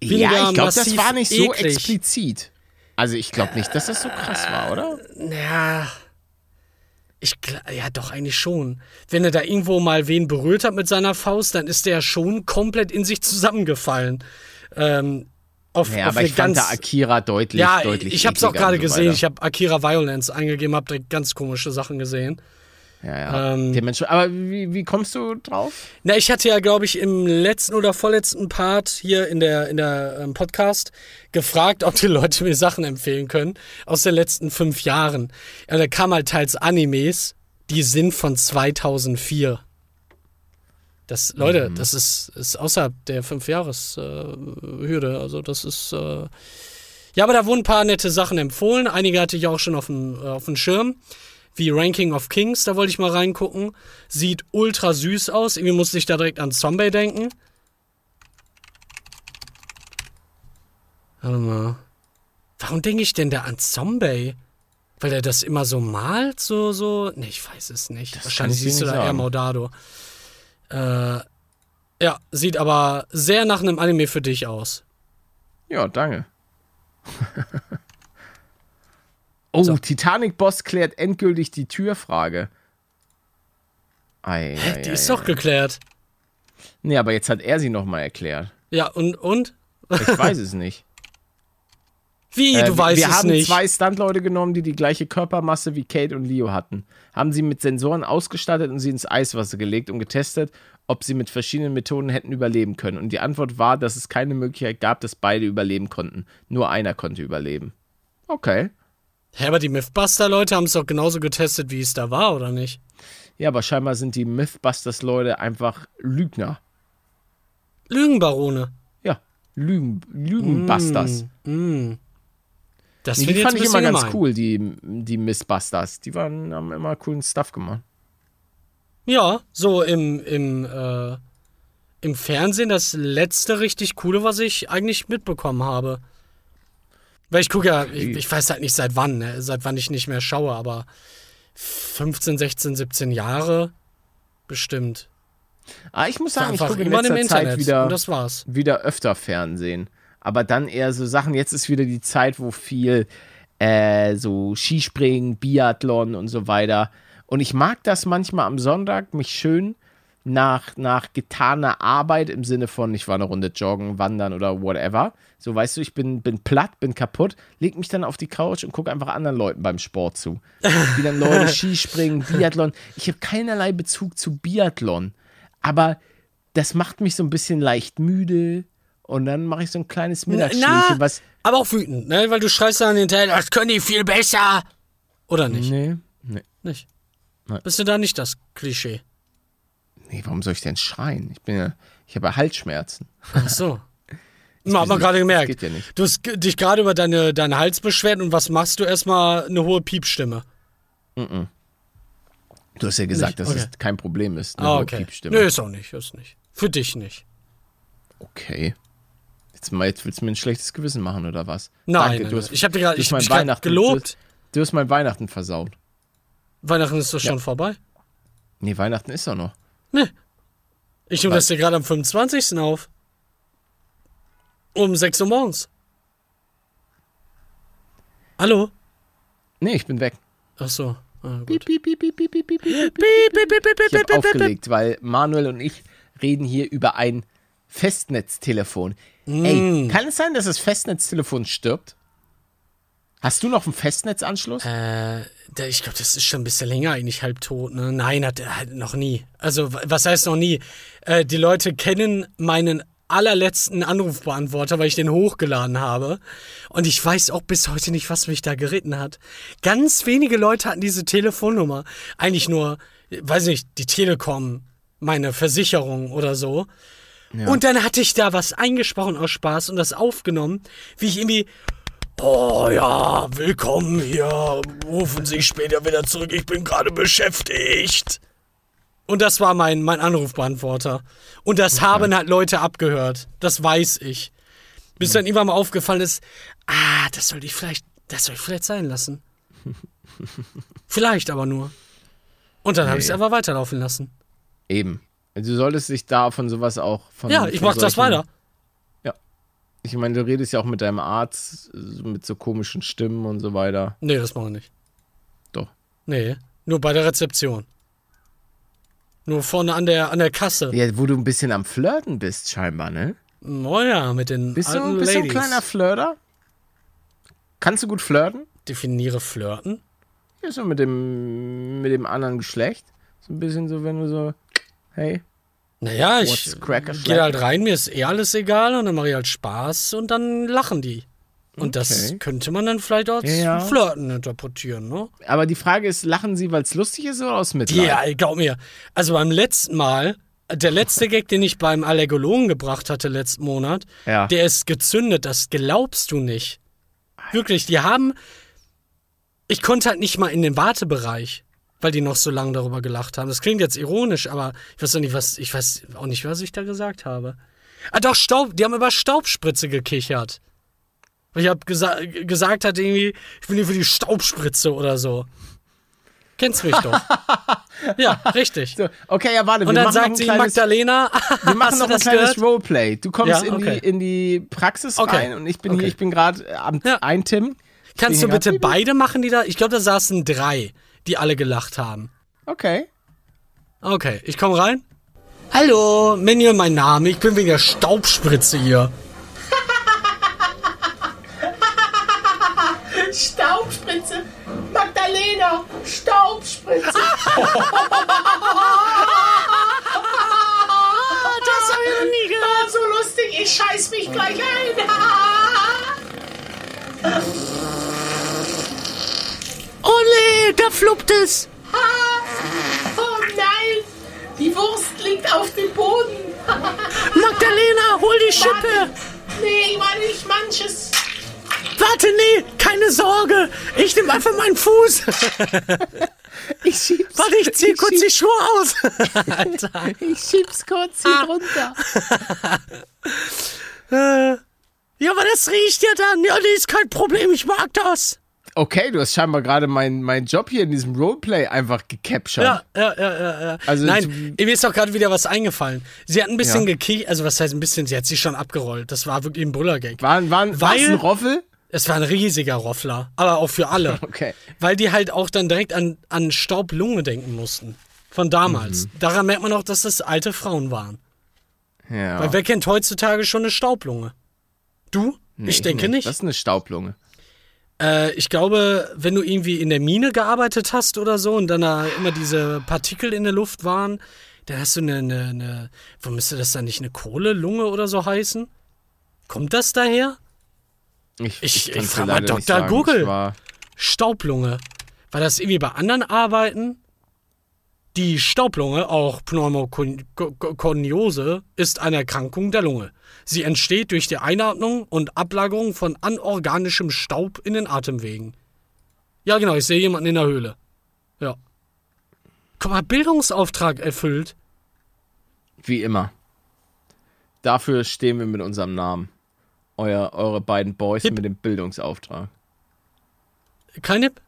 weniger ja, ich glaube, das war nicht so eklig. explizit. Also ich glaube nicht, dass das so krass war, oder? Ja. Ich ja, doch, eigentlich schon. Wenn er da irgendwo mal wen berührt hat mit seiner Faust, dann ist der schon komplett in sich zusammengefallen. Ähm, auf, Ja, auf aber ich fand ganz, da Akira deutlich, Ja, deutlich ich habe es auch gerade so gesehen. Ich habe Akira Violence eingegeben, habe da ganz komische Sachen gesehen. Ja, ja. Ähm, Der Mensch, aber wie, wie kommst du drauf? Na, ich hatte ja, glaube ich, im letzten oder vorletzten Part hier in der, in der ähm, Podcast gefragt, ob die Leute mir Sachen empfehlen können aus den letzten fünf Jahren. Ja, da kam halt teils Animes, die sind von 2004. Das, Leute, Mhm. das ist, ist außerhalb der fünf Jahres äh. Also das ist äh ja, aber da wurden ein paar nette Sachen empfohlen. Einige hatte ich auch schon auf dem äh, auf dem Schirm, wie Ranking of Kings. Da wollte ich mal reingucken. Sieht ultra süß aus. Irgendwie musste ich da direkt an Zombie denken. Warte mal. Warum denke ich denn da an Zombie? Weil er das immer so malt, so, so. Ne, ich weiß es nicht. kann Wahrscheinlich siehst du da eher. Maudado. Äh, ja, sieht aber sehr nach einem Anime für dich aus. Ja, danke. oh, Titanic-Boss klärt endgültig die Türfrage. Ei, ei, Die ei, ist doch geklärt. Nee, aber jetzt hat er sie nochmal erklärt. Ja, und, und? Ich weiß es nicht. Wie, Äh, du weißt wir es haben nicht. zwei Stuntleute genommen, die die gleiche Körpermasse wie Kate und Leo hatten. Haben sie mit Sensoren ausgestattet und sie ins Eiswasser gelegt und getestet, ob sie mit verschiedenen Methoden hätten überleben können. Und die Antwort war, dass es keine Möglichkeit gab, dass beide überleben konnten. Nur einer konnte überleben. Okay. Hä, aber die Mythbuster-Leute haben es doch genauso getestet, wie es da war, oder nicht? Ja, aber scheinbar sind die Mythbusters-Leute einfach Lügner. Lügenbarone. Ja, Lügen, Lügenbusters. Mm. Das Nee, die fand ich immer bisschen ganz gemein. cool, die, die Mythbusters. Die waren, haben immer coolen Stuff gemacht. Ja, so im, im, äh, im Fernsehen das letzte richtig coole, was ich eigentlich mitbekommen habe. Weil ich gucke ja, ich, ich weiß halt nicht seit wann, ne? seit wann ich nicht mehr schaue, aber 15, 16, 17 Jahre bestimmt. Ah, ich muss sagen, ich gucke in immer letzter im Zeit Internet. wieder, Und das war's. wieder öfter Fernsehen. Aber dann eher so Sachen. Jetzt ist wieder die Zeit, wo viel äh, so Skispringen, Biathlon und so weiter. Und ich mag das manchmal am Sonntag, mich schön nach, nach getaner Arbeit im Sinne von, ich war eine Runde joggen, wandern oder whatever. So, weißt du, ich bin, bin platt, bin kaputt, leg mich dann auf die Couch und gucke einfach anderen Leuten beim Sport zu. Wie dann Leute Skispringen, Biathlon. Ich habe keinerlei Bezug zu Biathlon. Aber das macht mich so ein bisschen leicht müde. Und dann mache ich so ein kleines Mittagsschläfchen, was. aber auch wütend, ne? Weil du schreist dann hinterher, das können die viel besser. Oder nicht? Nee, nee. Nicht. Nein. Bist du da nicht das Klischee? Nee, warum soll ich denn schreien? Ich bin ja. Ich habe Halsschmerzen. Ach so. Na, hat man gerade gemerkt. geht ja nicht. Du hast dich gerade über deine, deinen Hals beschwert und was machst du? Erstmal eine hohe Piepstimme. Du hast ja gesagt, Nicht? dass Okay. es kein Problem ist. Eine Ah, hohe okay. Piepstimme. Nö, ist auch nicht, ist nicht. Für dich nicht. Okay. Jetzt, jetzt willst du mir ein schlechtes Gewissen machen, oder was? Nein, Danke, nein, du nein. hast, ich habe dir gerade hast ich mein grad Weihnachten gelobt. Du, du hast mein Weihnachten versaut. Weihnachten ist doch schon vorbei. Nee, Weihnachten ist doch noch. Nee. Ich nehme das dir gerade am 25. auf. Um 6 Uhr morgens. Hallo? Nee, ich bin weg. Ach so. Ah, Ich habe aufgelegt, weil Manuel und ich reden hier über ein Festnetztelefon. Mm. Ey, kann es sein, dass das Festnetztelefon stirbt? Hast du noch einen Festnetzanschluss? Äh, der- ich glaube, das ist schon ein bisschen länger eigentlich halbtot. Ne? Nein, hat er halt noch nie. Also, wa- was heißt noch nie? Äh, die Leute kennen meinen allerletzten Anrufbeantworter, weil ich den hochgeladen habe. Und ich weiß auch bis heute nicht, was mich da geritten hat. Ganz wenige Leute hatten diese Telefonnummer. Eigentlich nur, weiß nicht, die Telekom, meine Versicherung oder so. Und dann hatte ich da was eingesprochen aus Spaß und das aufgenommen, wie ich irgendwie Oh ja, willkommen hier. Rufen Sie später wieder zurück. Ich bin gerade beschäftigt. Und das war mein, mein Anrufbeantworter. Und das haben halt Leute abgehört. Das weiß ich. Bis dann irgendwann mal aufgefallen ist, ah, das sollte ich vielleicht, das soll ich vielleicht sein lassen. vielleicht aber nur. Und dann habe ich es Nee. einfach weiterlaufen lassen. Eben. Du solltest dich da von sowas auch von. Ja, ich von mach das weiter. Ich meine, du redest ja auch mit deinem Arzt mit so komischen Stimmen und so weiter. Nee, das machen wir nicht. Doch. Nee, nur bei der Rezeption. Nur vorne an der, an der Kasse. Ja, wo du ein bisschen am Flirten bist, scheinbar, ne? Oh ja, mit den Bist alten du, bist du ein Ladies. kleiner Flirter? Kannst du gut flirten? Definiere Flirten. Ja, so mit dem, mit dem anderen Geschlecht. So ein bisschen so, wenn du so, hey, Naja, ich gehe halt rein, mir ist eh alles egal und dann mache ich halt Spaß und dann lachen die. Und das Okay. könnte man dann vielleicht als Ja. Flirten interpretieren, ne? aber die Frage ist, lachen sie, weil es lustig ist oder aus Mitleid? Ja, glaub mir. Also beim letzten Mal, der letzte Gag, den ich beim Allergologen gebracht hatte letzten Monat, Ja. der ist gezündet, das glaubst du nicht. Wirklich, die haben. Ich konnte halt nicht mal in den Wartebereich, weil die noch so lange darüber gelacht haben. Das klingt jetzt ironisch, aber ich weiß auch nicht, was, ich weiß auch nicht, was ich da gesagt habe. Ah, doch, Staub, die haben über Staubspritze gekichert. Weil ich hab gesa gesagt hat irgendwie, ich bin hier für die Staubspritze oder so. Kennst mich doch. ja, richtig. So, okay, ja, warte, Und dann sagt sie kleines, Magdalena, wir machen noch ein kleines gehört? Roleplay. Du kommst Ja, in, okay. die, in die Praxis Okay. rein und ich bin Okay. hier, ich bin gerade am Ja. Eintimmen. Kannst du bitte beide machen, die da? Ich glaube, da saßen drei, die alle gelacht haben. Okay. Okay, ich komme rein. Hallo, Minion, mein Name. Ich bin wegen der Staubspritze hier. Staubspritze. Magdalena, Staubspritze. Das habe ich noch nie gehört. Ah, so lustig, ich scheiß mich gleich ein. Oh nee, da fluppt es. Oh nein, die Wurst liegt auf dem Boden. Magdalena, hol die Schippe. Nee, war nicht manches. Warte, nee, keine Sorge. Ich nehme einfach meinen Fuß. Ich schieb's. Warte, ich zieh kurz die Schuhe aus. Alter. Ich schieb's kurz hier drunter. Ja, aber das riecht ja dann. Ja, nee, ist kein Problem. Ich mag das. Okay, du hast scheinbar gerade meinen mein Job hier in diesem Roleplay einfach gecaptured. Ja, ja, ja, ja. ja. Also, Nein, mir ist doch gerade wieder was eingefallen. Sie hat ein bisschen Ja. gekichert, also was heißt ein bisschen, sie hat sich schon abgerollt. Das war wirklich ein Brüllergag. Waren, waren, war's Weil- ein Roffel? Es war ein riesiger Roffler, aber auch für alle. Okay. Weil die halt auch dann direkt an, an Staublunge denken mussten. Von damals. Mhm. Daran merkt man auch, dass das alte Frauen waren. Ja. Weil wer kennt heutzutage schon eine Staublunge? Du? Nee, ich denke nicht. Das ist eine Staublunge. Äh, ich glaube, wenn du irgendwie in der Mine gearbeitet hast oder so und dann da immer diese Partikel in der Luft waren, dann hast du eine, eine, eine wo müsste das dann nicht eine Kohlelunge oder so heißen? Kommt das daher? Ich, Ich- ich kann's dir frag mal Dr. Google. Ich Staublunge. War das irgendwie bei anderen Arbeiten? Die Staublunge, auch Pneumokoniose, ist eine Erkrankung der Lunge. Sie entsteht durch die Einatmung und Ablagerung von anorganischem Staub in den Atemwegen. Ja, genau, ich sehe jemanden in der Höhle. Ja. Guck mal, Bildungsauftrag erfüllt. wie immer. Dafür stehen wir mit unserem Namen. Euer, eure beiden Boys Hip. mit dem Bildungsauftrag. Kein Hip?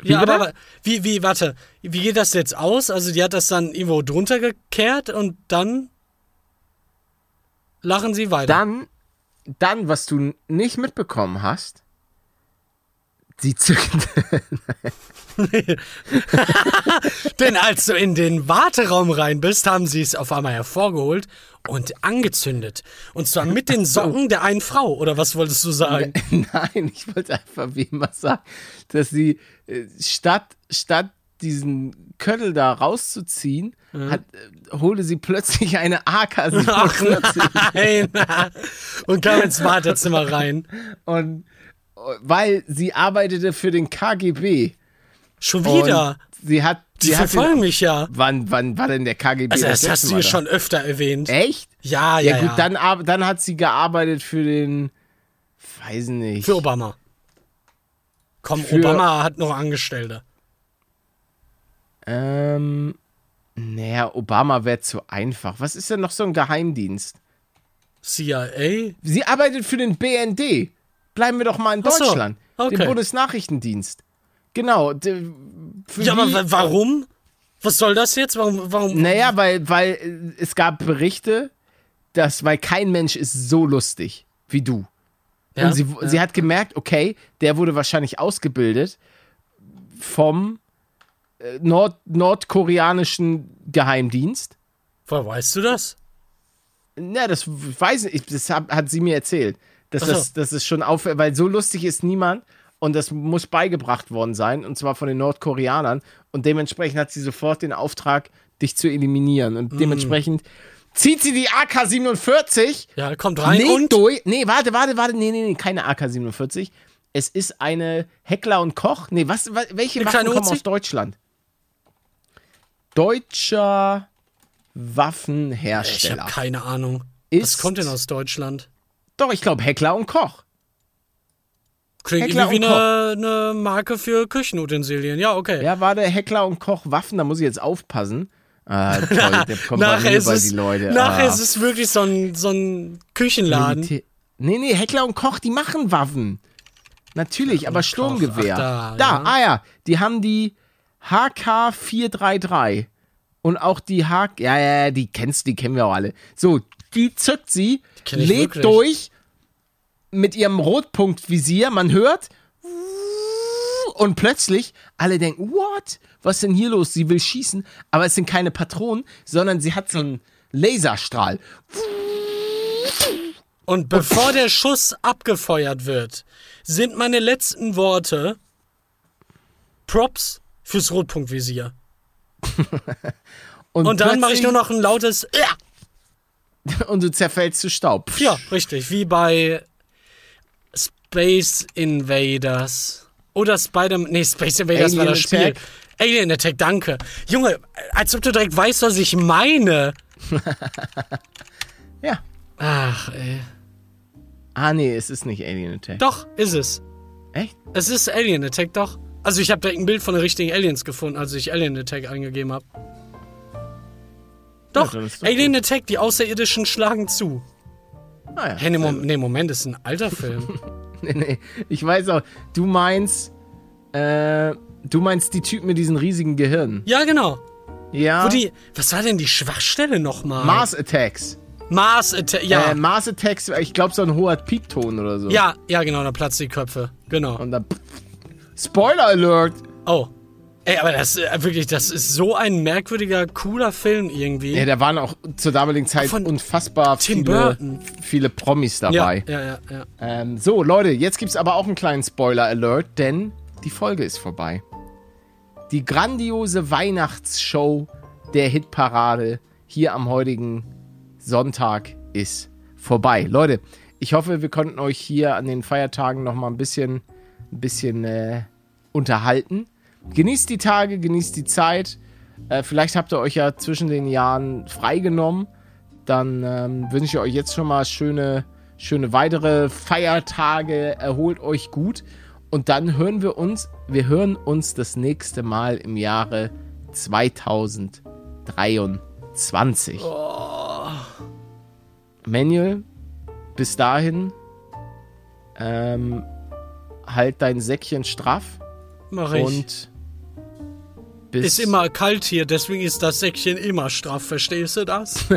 Ah, Ja, bitte? aber wie, wie, warte, wie geht das jetzt aus? Also die hat das dann irgendwo drunter gekehrt und dann lachen sie weiter. Dann, dann, was du nicht mitbekommen hast, sie zückt. Denn als du in den Warteraum rein bist, haben sie es auf einmal hervorgeholt und angezündet. Und zwar mit den Socken der einen Frau, oder was wolltest du sagen? Nein, ich wollte einfach wie immer sagen, dass sie äh, statt, statt diesen Köttel da rauszuziehen, hat, äh, holte sie plötzlich eine AK-47 Nein. Und kam ins Wartezimmer rein. und weil sie arbeitete für den KGB. Schon wieder. Und sie hat, Die sie hat verfolgen den, mich ja. wann, wann war denn der KGB? Also das letzte hast du ja da? schon öfter erwähnt. Echt? Ja, ja, Ja, ja. gut, Dann, ar- dann hat sie gearbeitet für den, weiß nicht. Für Obama. Komm, Für- Obama hat noch Angestellte. Ähm, naja, Obama wäre zu einfach. Was ist denn noch so ein Geheimdienst? CIA? Sie arbeitet für den BND. Bleiben wir doch mal in Ach so, Deutschland. okay. Den Bundesnachrichtendienst. Genau. Ja, aber warum? Was soll das jetzt? Warum? warum? Naja, weil, weil äh, es gab Berichte, dass, weil kein Mensch ist so lustig wie du. Ja, Und sie, ja. sie hat gemerkt, okay, der wurde wahrscheinlich ausgebildet vom äh, Nord nordkoreanischen Geheimdienst. Woher weißt du das? Na, das weiß ich, das hab, hat sie mir erzählt. Ach so. das, das ist schon auf, weil so lustig ist niemand und das muss beigebracht worden sein und zwar von den Nordkoreanern und dementsprechend hat sie sofort den Auftrag, dich zu eliminieren Mm. und dementsprechend zieht sie die AK-47 Ja, kommt rein nee, und. durch. Nee, warte, warte, warte. Nee, nee, nee, keine AK-47. Es ist eine Heckler und Koch. Nee, was, wa- welche Waffen kommen aus Deutschland? Deutscher Ich Waffenhersteller. habe keine Ahnung. Ist- Was kommt denn aus Deutschland? Doch, ich glaube Heckler und Koch. Klingt Heckler irgendwie wie eine, eine Marke für Küchenutensilien. Ja, okay. Ja, war der Heckler und Koch Waffen, da muss ich jetzt aufpassen. Ah, toll, der kommt bei nachher mir ist, bei es, die Leute. nachher ah. ist es wirklich so ein, so ein Küchenladen. Militär- Nee, nee, Heckler und Koch, die machen Waffen. Natürlich, aber Sturmgewehr. Ach, da, da ja. ah ja, die haben die HK433 und auch die H ja, ja, ja, die kennst, die kennen wir auch alle. So, die zückt sie, lädt wirklich. durch mit ihrem Rotpunktvisier, man hört und plötzlich alle denken, what? Was ist denn hier los? Sie will schießen, aber es sind keine Patronen, sondern sie hat so einen Laserstrahl. Und bevor der Schuss abgefeuert wird, sind meine letzten Worte Props fürs Rotpunktvisier. Und dann mache ich nur noch ein lautes. und du zerfällst zu Staub. Ja, richtig. Wie bei Space Invaders. Oder Spider-Man. Nee, Space Invaders war Alien das Spiel. Attack. Alien Attack, danke. Junge, als ob du direkt weißt, was ich meine. Ja. Ach, ey. Ah, nee, es ist nicht Alien Attack. Doch, ist es. Echt? Es ist Alien Attack, doch. Also ich habe direkt ein Bild von den richtigen Aliens gefunden, als ich Alien Attack eingegeben habe. Doch, doch Alien Attack, die Außerirdischen schlagen zu. Ah, ja. Hey, nee, Mom nee, Moment, das ist ein alter Film. nee, nee. Ich weiß auch, du meinst, äh, du meinst die Typen mit diesen riesigen Gehirnen. ja, genau. Ja. Wo die, was war denn die Schwachstelle nochmal? Mars Attacks. Mars Attack, ja. Äh, Mars Attacks, ich glaube, so ein hoher Piepton oder so. ja, ja, genau, da platzt die Köpfe. Genau. Und dann. Spoiler Alert! Oh. Ey, aber das äh, wirklich, das ist so ein merkwürdiger, cooler Film irgendwie. Ja, da waren auch zur damaligen Zeit Von unfassbar Tim viele, Burton. viele Promis ja, dabei. ja, ja, ja. Ähm, so, Leute, jetzt gibt's aber auch einen kleinen Spoiler-Alert, denn die Folge ist vorbei. Die grandiose Weihnachtsshow der Hitparade hier am heutigen Sonntag ist vorbei. Leute, ich hoffe, wir konnten euch hier an den Feiertagen noch mal ein bisschen, ein bisschen äh, unterhalten. Genießt die Tage, genießt die Zeit. Äh, vielleicht habt ihr euch ja zwischen den Jahren freigenommen. Dann ähm, wünsche ich euch jetzt schon mal schöne, schöne weitere Feiertage. Erholt euch gut. Und dann hören wir uns, wir hören uns das nächste Mal im Jahre 2023. Manuel, bis dahin, ähm, halt dein Säckchen straff Mach ich. und Ist immer kalt hier, deswegen ist das Säckchen immer straff, verstehst du das?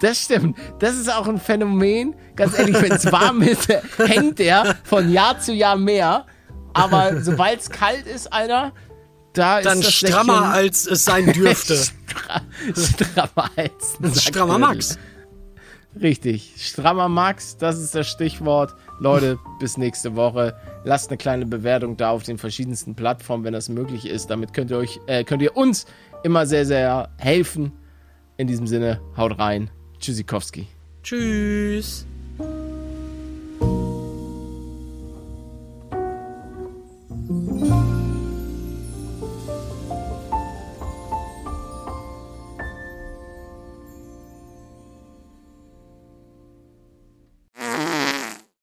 Das stimmt. Das ist auch ein Phänomen. Ganz ehrlich, wenn es warm ist, hängt der von Jahr zu Jahr mehr. Aber sobald es kalt ist, Alter, da Dann ist das strammer, Säckchen als es sein dürfte. Stra strammer als ein Strammer. Max. Richtig. Strammer Max, das ist das Stichwort. Leute, bis nächste Woche. Lasst eine kleine Bewertung da auf den verschiedensten Plattformen, wenn das möglich ist. Damit könnt ihr euch, äh, könnt ihr uns immer sehr, sehr helfen. In diesem Sinne, haut rein. Tschüssikowski. Tschüss.